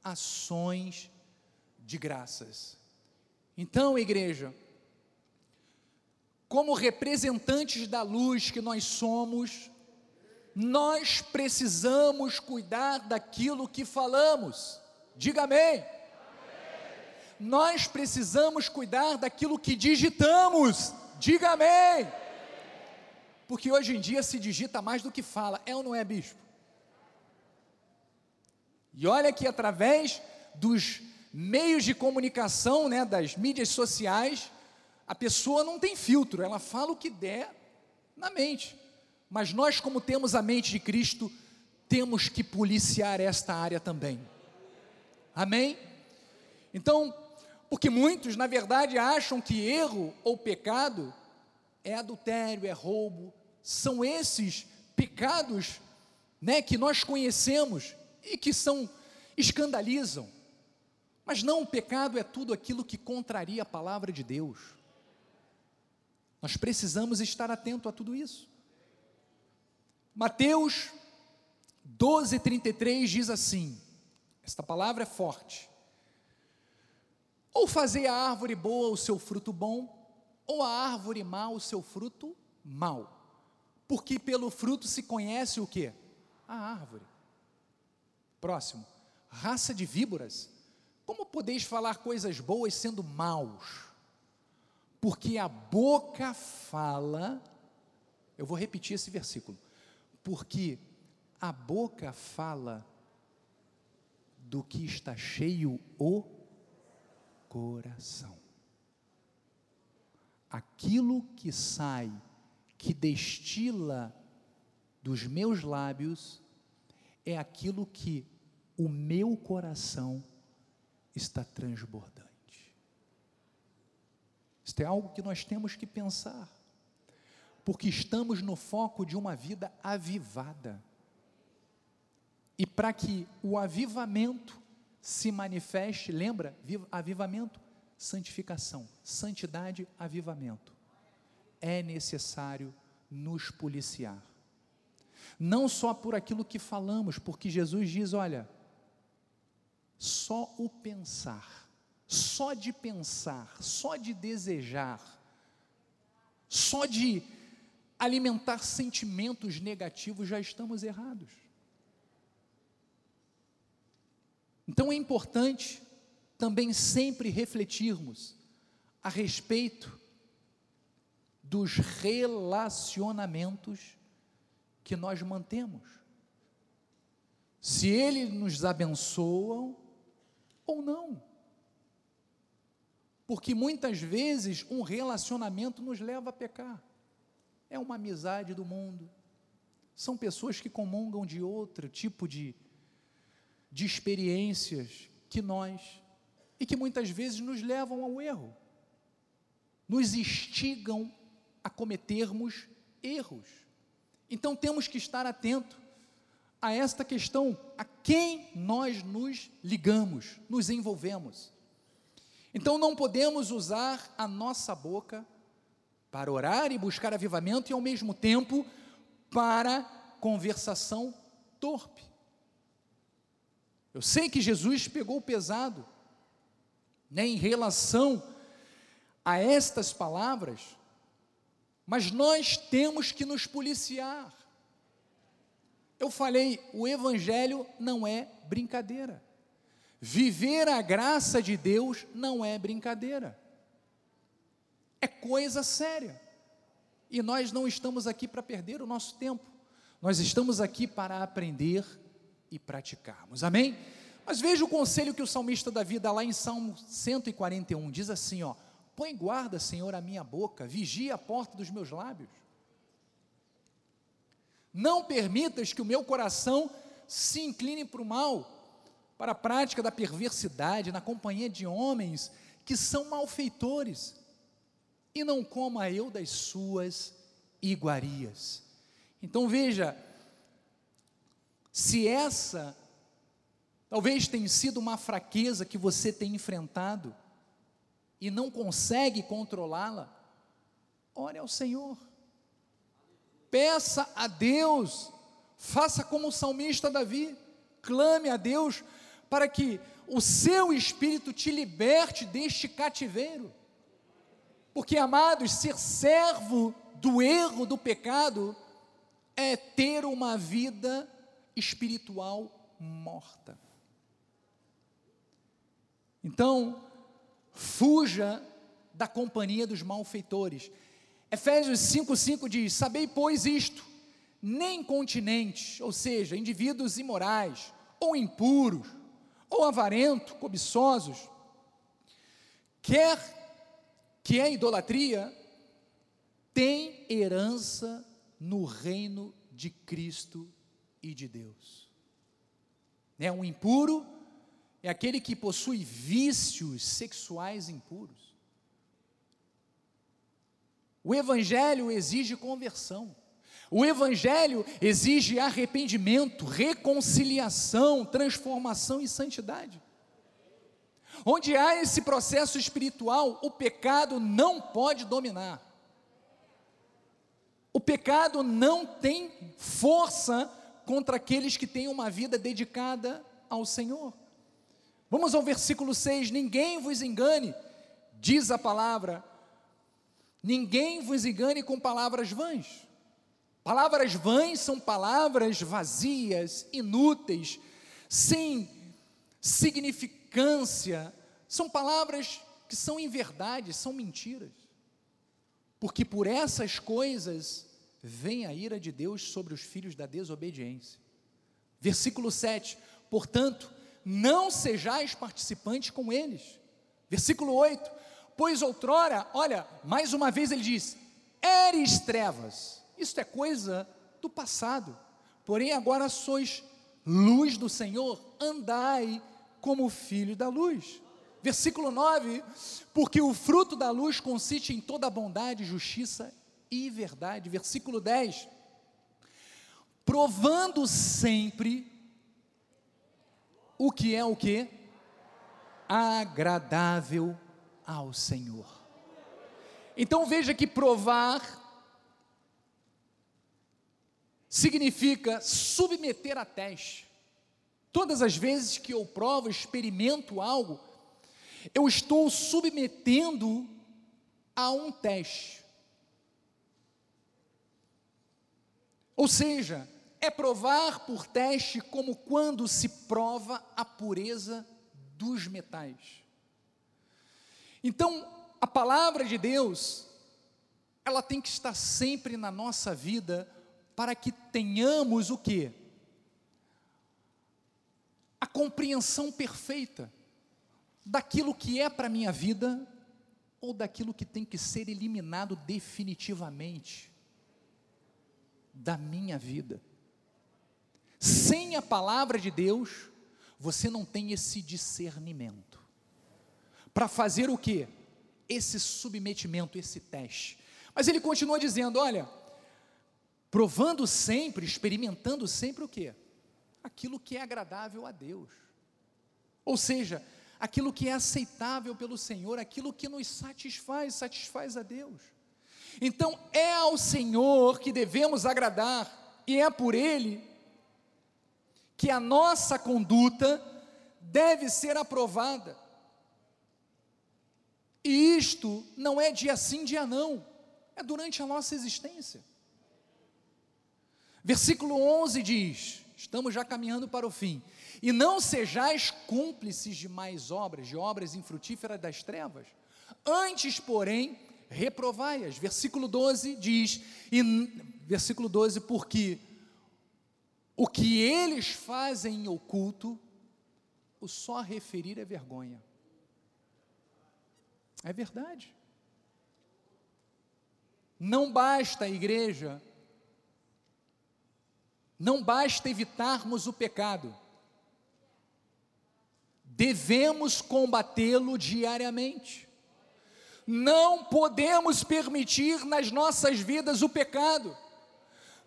ações de graças. Então, igreja, como representantes da luz que nós somos, nós precisamos cuidar daquilo que falamos. Diga amém nós precisamos cuidar daquilo que digitamos. Diga amém. Porque hoje em dia se digita mais do que fala, é ou não é, bispo? E olha que através dos meios de comunicação, né, das mídias sociais, a pessoa não tem filtro, ela fala o que der na mente. Mas nós, como temos a mente de Cristo, temos que policiar esta área também. Amém? Então, porque muitos, na verdade, acham que erro ou pecado é adultério, é roubo, são esses pecados, né, que nós conhecemos e que são escandalizam. Mas não, o pecado é tudo aquilo que contraria a palavra de Deus. Nós precisamos estar atento a tudo isso. Mateus 12:33 diz assim: Esta palavra é forte. Ou fazer a árvore boa o seu fruto bom, ou a árvore má o seu fruto mau. Porque pelo fruto se conhece o que? A árvore. Próximo. Raça de víboras. Como podeis falar coisas boas sendo maus? Porque a boca fala. Eu vou repetir esse versículo. Porque a boca fala do que está cheio o coração. aquilo que sai, que destila dos meus lábios, é aquilo que o meu coração está transbordante. Isto é algo que nós temos que pensar, porque estamos no foco de uma vida avivada. E para que o avivamento se manifeste, lembra? Avivamento, santificação, santidade, avivamento. É necessário nos policiar. Não só por aquilo que falamos, porque Jesus diz: olha, só o pensar, só de pensar, só de desejar, só de alimentar sentimentos negativos já estamos errados. Então é importante também sempre refletirmos a respeito dos relacionamentos que nós mantemos. Se ele nos abençoam ou não. Porque muitas vezes um relacionamento nos leva a pecar. É uma amizade do mundo. São pessoas que comungam de outro tipo de, de experiências que nós, e que muitas vezes nos levam ao erro, nos instigam a cometermos erros. Então temos que estar atento a esta questão, a quem nós nos ligamos, nos envolvemos. Então não podemos usar a nossa boca para orar e buscar avivamento e ao mesmo tempo para conversação torpe. Eu sei que Jesus pegou pesado né, em relação a estas palavras, mas nós temos que nos policiar. Eu falei, o Evangelho não é brincadeira. Viver a graça de Deus não é brincadeira. É coisa séria. E nós não estamos aqui para perder o nosso tempo. Nós estamos aqui para aprender e praticarmos. Amém? Mas veja o conselho que o salmista Davi dá lá em Salmo 141. Diz assim, ó: Põe guarda, Senhor, a minha boca, vigia a porta dos meus lábios. Não permitas que o meu coração se incline para o mal, para a prática da perversidade, na companhia de homens que são malfeitores, e não coma eu das suas iguarias. Então veja, se essa talvez tenha sido uma fraqueza que você tem enfrentado e não consegue controlá-la, ore ao Senhor. Peça a Deus, faça como o salmista Davi, clame a Deus para que o seu espírito te liberte deste cativeiro. Porque, amados, ser servo do erro, do pecado, é ter uma vida espiritual morta. Então, fuja da companhia dos malfeitores. Efésios 5,5 diz: Sabei, pois, isto, nem continentes, ou seja, indivíduos imorais, ou impuros, ou avarentos, cobiçosos, quer que é idolatria, tem herança no reino de Cristo e de Deus. É um impuro é aquele que possui vícios sexuais impuros. O Evangelho exige conversão. O Evangelho exige arrependimento, reconciliação, transformação e santidade. Onde há esse processo espiritual, o pecado não pode dominar. O pecado não tem força contra aqueles que têm uma vida dedicada ao Senhor. Vamos ao versículo 6: Ninguém vos engane, diz a palavra, Ninguém vos engane com palavras vãs. Palavras vãs são palavras vazias, inúteis, sem significância. São palavras que são inverdades, são mentiras. Porque por essas coisas vem a ira de Deus sobre os filhos da desobediência. Versículo 7: Portanto, não sejais participantes com eles. Versículo 8: Pois outrora, olha, mais uma vez ele diz: eres trevas. Isto é coisa do passado. Porém, agora sois luz do Senhor, andai como filho da luz. Versículo 9: Porque o fruto da luz consiste em toda bondade, justiça e verdade. Versículo 10: Provando sempre o que é o que? Agradável ao Senhor. Então veja que provar significa submeter a teste. Todas as vezes que eu provo, experimento algo, eu estou submetendo a um teste. Ou seja, é provar por teste como quando se prova a pureza dos metais. Então, a palavra de Deus, ela tem que estar sempre na nossa vida para que tenhamos o que? A compreensão perfeita daquilo que é para a minha vida ou daquilo que tem que ser eliminado definitivamente da minha vida. Sem a palavra de Deus, você não tem esse discernimento. Para fazer o que? Esse submetimento, esse teste. Mas ele continua dizendo: olha, provando sempre, experimentando sempre o que? Aquilo que é agradável a Deus. Ou seja, aquilo que é aceitável pelo Senhor, aquilo que nos satisfaz, satisfaz a Deus. Então é ao Senhor que devemos agradar, e é por Ele que a nossa conduta deve ser aprovada. E isto não é dia sim, dia não, é durante a nossa existência. Versículo 11 diz: estamos já caminhando para o fim. E não sejais cúmplices de mais obras, de obras infrutíferas das trevas. Antes, porém, reprovai-as. Versículo 12 diz, e, versículo 12, porque o que eles fazem em oculto, o só referir é vergonha. É verdade. Não basta a igreja, não basta evitarmos o pecado, devemos combatê-lo diariamente. Não podemos permitir nas nossas vidas o pecado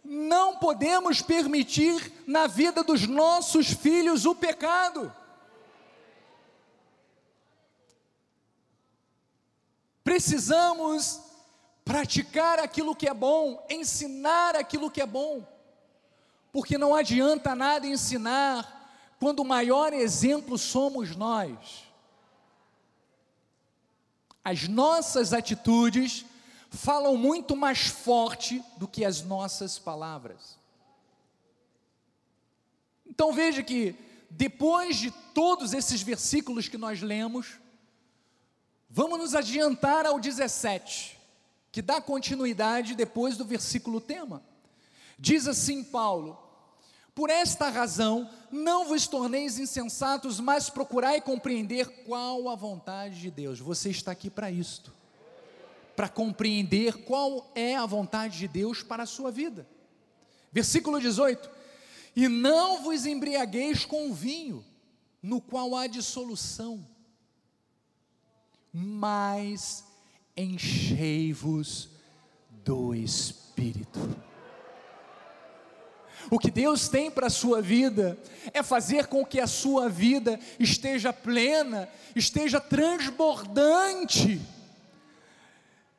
não podemos permitir na vida dos nossos filhos o pecado. Precisamos praticar aquilo que é bom, ensinar aquilo que é bom, porque não adianta nada ensinar quando o maior exemplo somos nós. As nossas atitudes falam muito mais forte do que as nossas palavras. Então veja que, depois de todos esses versículos que nós lemos, vamos nos adiantar ao 17, que dá continuidade depois do versículo tema. Diz assim Paulo: Por esta razão, não vos torneis insensatos, mas procurai compreender qual a vontade de Deus. Você está aqui para isto para compreender qual é a vontade de Deus para a sua vida. Versículo 18: E não vos embriagueis com vinho, no qual há dissolução, mas enchei-vos do Espírito. O que Deus tem para a sua vida é fazer com que a sua vida esteja plena, esteja transbordante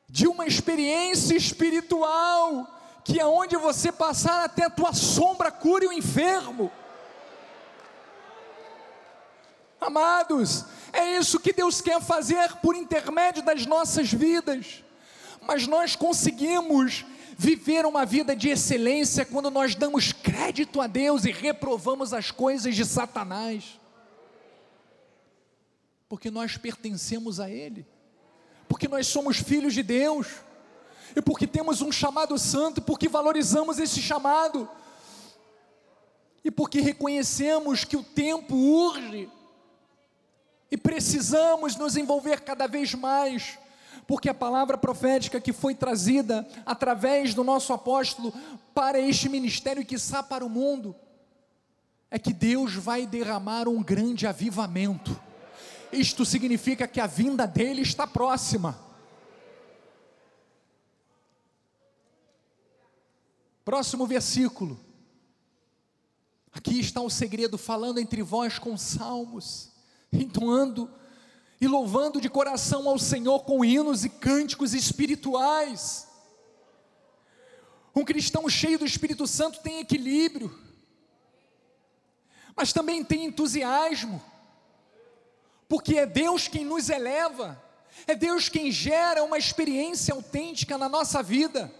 de uma experiência espiritual, que aonde você passar até a tua sombra cure o enfermo. Amados, é isso que Deus quer fazer por intermédio das nossas vidas. Mas nós conseguimos viver uma vida de excelência quando nós damos crédito a Deus e reprovamos as coisas de Satanás. Porque nós pertencemos a Ele. Porque nós somos filhos de Deus, e porque temos um chamado santo, porque valorizamos esse chamado, e porque reconhecemos que o tempo urge, e precisamos nos envolver cada vez mais porque a palavra profética que foi trazida através do nosso apóstolo para este ministério e quiçá para o mundo, é que Deus vai derramar um grande avivamento. Isto significa que a vinda dele está próxima. Próximo versículo. Aqui está o segredo, falando entre vós com salmos, entoando e louvando de coração ao Senhor com hinos e cânticos espirituais. Um cristão cheio do Espírito Santo tem equilíbrio, mas também tem entusiasmo, porque é Deus quem nos eleva, é Deus quem gera uma experiência autêntica na nossa vida,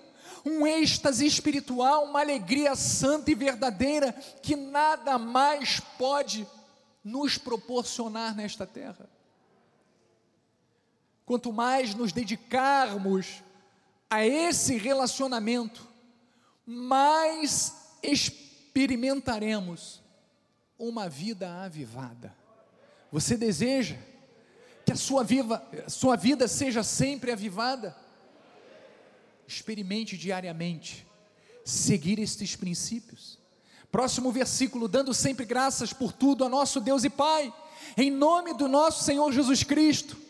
um êxtase espiritual, uma alegria santa e verdadeira que nada mais pode nos proporcionar nesta terra. Quanto mais nos dedicarmos a esse relacionamento, mais experimentaremos uma vida avivada. Você deseja que a sua, viva, a sua vida seja sempre avivada? Experimente diariamente seguir estes princípios. Próximo versículo: dando sempre graças por tudo a nosso Deus e Pai, em nome do nosso Senhor Jesus Cristo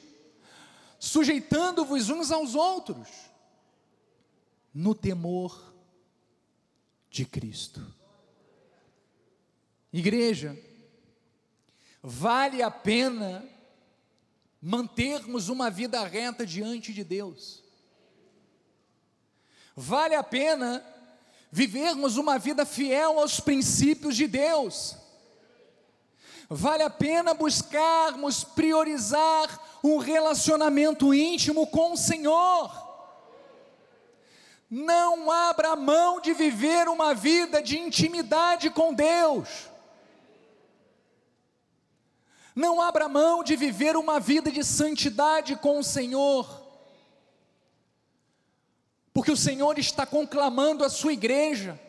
sujeitando-vos uns aos outros, no temor de Cristo. Igreja, vale a pena mantermos uma vida reta diante de Deus. Vale a pena vivermos uma vida fiel aos princípios de Deus. Vale a pena buscarmos priorizar um relacionamento íntimo com o Senhor. Não abra mão de viver uma vida de intimidade com Deus. Não abra mão de viver uma vida de santidade com o Senhor. Porque o Senhor está conclamando a sua igreja,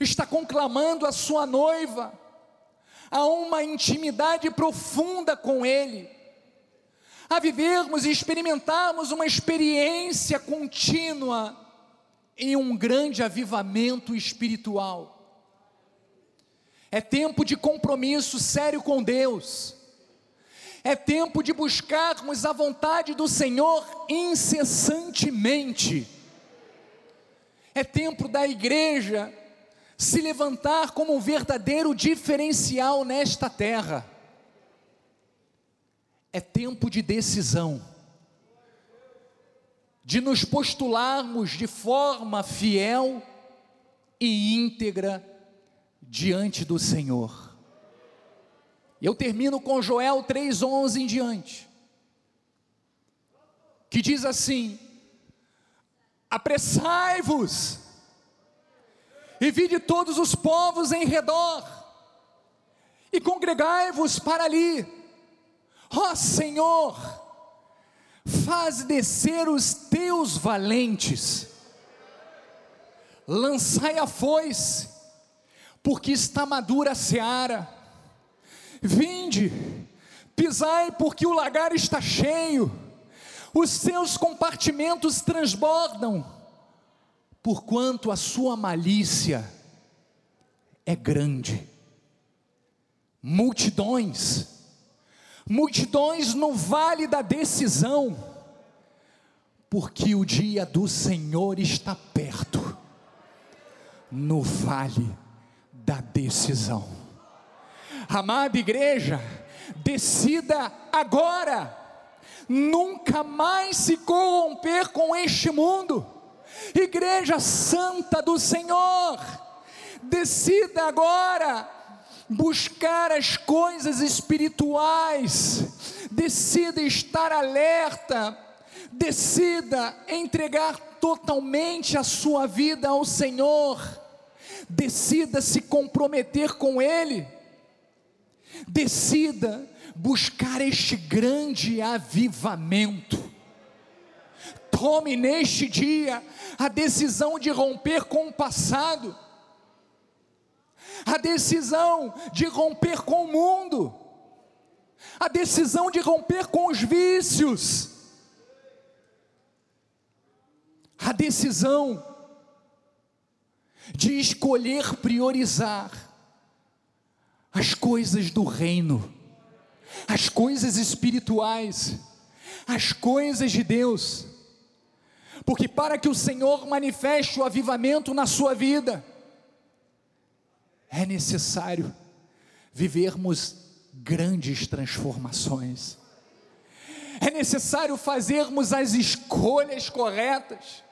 está conclamando a sua noiva a uma intimidade profunda com Ele a vivermos e experimentarmos uma experiência contínua em um grande avivamento espiritual. É tempo de compromisso sério com Deus. É tempo de buscarmos a vontade do Senhor incessantemente. É tempo da igreja se levantar como um verdadeiro diferencial nesta terra é tempo de decisão, de nos postularmos de forma fiel e íntegra diante do Senhor. Eu termino com Joel 3,11 em diante, que diz assim: Apressai-vos, e vide todos os povos em redor, e congregai-vos para ali, Ó Senhor, faz descer os teus valentes, lançai a foice, porque está madura a seara, vinde, pisai, porque o lagar está cheio, os seus compartimentos transbordam, porquanto a sua malícia é grande. Multidões, multidões no vale da decisão, porque o dia do Senhor está perto, no vale da decisão. Amada igreja, decida agora, nunca mais se corromper com este mundo, igreja santa do Senhor, decida agora buscar as coisas espirituais, decida estar alerta, decida entregar totalmente a sua vida ao Senhor, decida se comprometer com Ele, decida buscar este grande avivamento. Tome neste dia a decisão de romper com o passado a decisão de romper com o mundo, a decisão de romper com os vícios, a decisão de escolher priorizar as coisas do reino, as coisas espirituais, as coisas de Deus, porque para que o Senhor manifeste o avivamento na sua vida, é necessário vivermos grandes transformações, é necessário fazermos as escolhas corretas,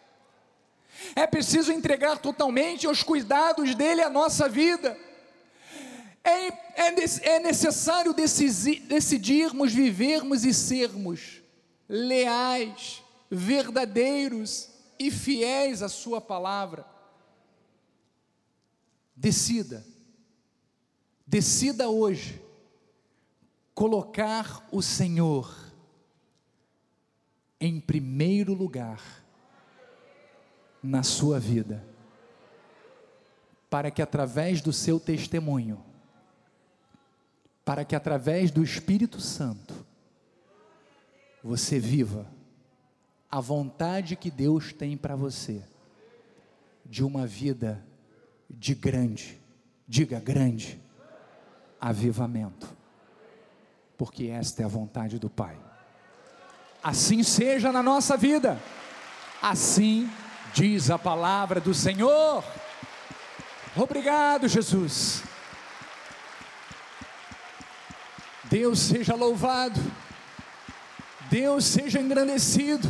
é preciso entregar totalmente aos cuidados dele a nossa vida. É, é, é necessário decidir, decidirmos vivermos e sermos leais, verdadeiros e fiéis à Sua palavra. Decida, decida hoje colocar o Senhor em primeiro lugar na sua vida, para que através do seu testemunho, para que através do Espírito Santo, você viva a vontade que Deus tem para você, de uma vida de grande, diga grande, avivamento, porque esta é a vontade do Pai. Assim seja na nossa vida, assim diz a palavra do Senhor. Obrigado, Jesus. Deus seja louvado, Deus seja engrandecido.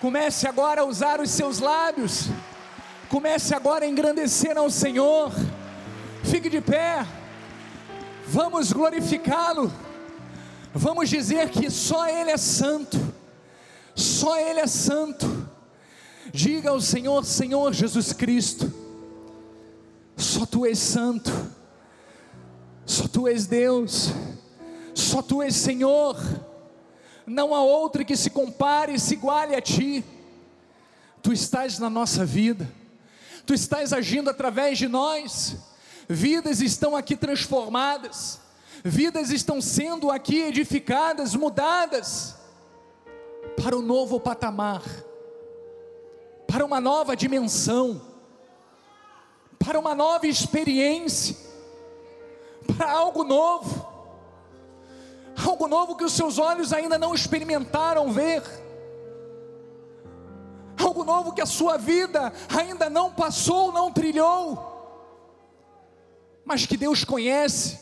Comece agora a usar os seus lábios, comece agora a engrandecer ao Senhor. Fique de pé, vamos glorificá-lo, vamos dizer que só Ele é santo, só Ele é santo. Diga ao Senhor, Senhor Jesus Cristo, só Tu és santo, só Tu és Deus, só Tu és Senhor, não há outro que se compare e se iguale a Ti. Tu estás na nossa vida, Tu estás agindo através de nós, vidas estão aqui transformadas, vidas estão sendo aqui edificadas, mudadas para o novo patamar para uma nova dimensão, para uma nova experiência, para algo novo, algo novo que os seus olhos ainda não experimentaram ver, algo novo que a sua vida ainda não passou, não trilhou, mas que Deus conhece,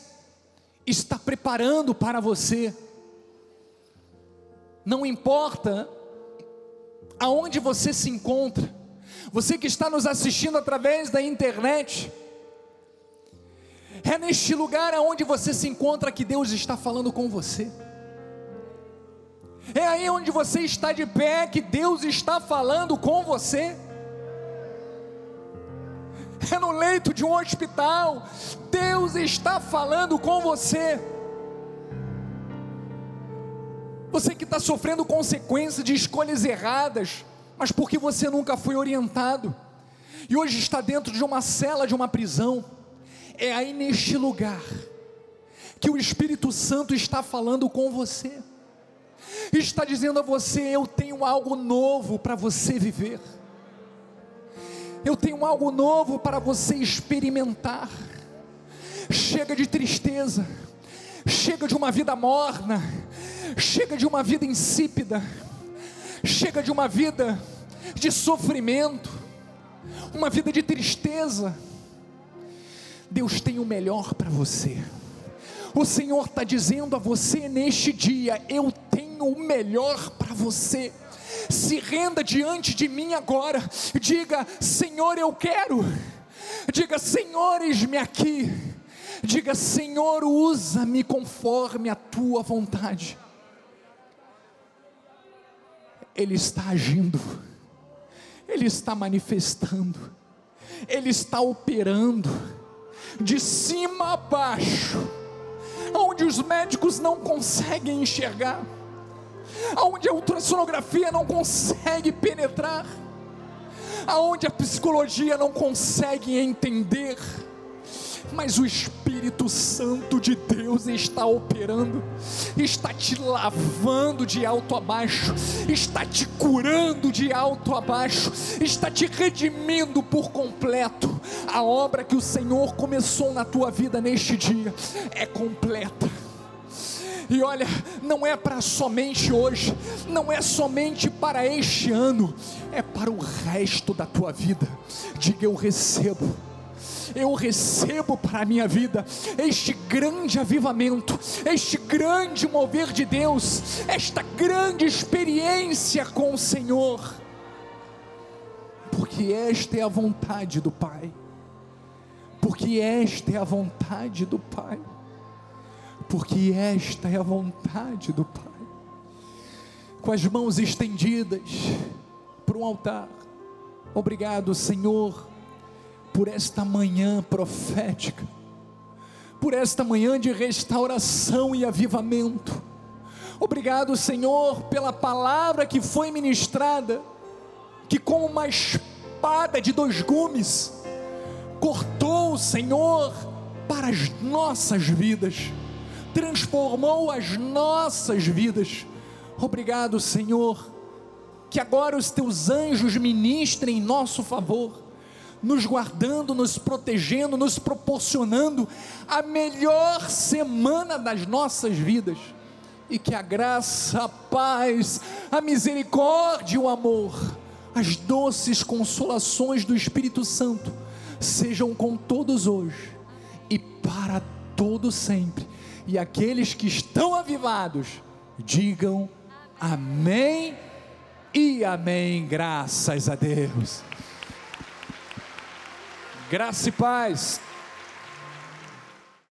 está preparando para você. Não importa aonde você se encontra, você que está nos assistindo através da internet, é neste lugar aonde você se encontra que Deus está falando com você. É aí onde você está de pé que Deus está falando com você. É no leito de um hospital, Deus está falando com você. Você que está sofrendo consequências de escolhas erradas, mas porque você nunca foi orientado, e hoje está dentro de uma cela de uma prisão, é aí neste lugar que o Espírito Santo está falando com você, está dizendo a você: Eu tenho algo novo para você viver, eu tenho algo novo para você experimentar. Chega de tristeza, chega de uma vida morna, chega de uma vida insípida, chega de uma vida de sofrimento, uma vida de tristeza. Deus tem o melhor para você. O Senhor está dizendo a você neste dia: Eu tenho o melhor para você. Se renda diante de mim agora. Diga: Senhor, eu quero. Diga: Senhor, eis-me aqui. Diga: Senhor, usa-me conforme a tua vontade. Ele está agindo, Ele está manifestando, Ele está operando, de cima a baixo, onde os médicos não conseguem enxergar, onde a ultrassonografia não consegue penetrar, aonde a psicologia não consegue entender, mas o Espírito Santo de Deus está operando, está te lavando de alto a baixo, está te curando de alto a baixo, está te redimindo por completo. A obra que o Senhor começou na tua vida neste dia é completa. E olha, não é para somente hoje, não é somente para este ano, é para o resto da tua vida. Diga eu recebo eu recebo para a minha vida este grande avivamento, este grande mover de Deus, esta grande experiência com o Senhor, porque esta é a vontade do Pai, porque esta é a vontade do Pai, porque esta é a vontade do Pai. Com as mãos estendidas para um altar, obrigado, Senhor por esta manhã profética, por esta manhã de restauração e avivamento. Obrigado, Senhor, pela palavra que foi ministrada, que como uma espada de dois gumes, cortou, Senhor, para as nossas vidas, transformou as nossas vidas. Obrigado, Senhor, que agora os teus anjos ministrem em nosso favor nos guardando, nos protegendo, nos proporcionando a melhor semana das nossas vidas. E que a graça, a paz, a misericórdia e o amor, as doces consolações do Espírito Santo sejam com todos hoje e para todo sempre. E aqueles que estão avivados, digam amém e amém, graças a Deus. Graça e paz.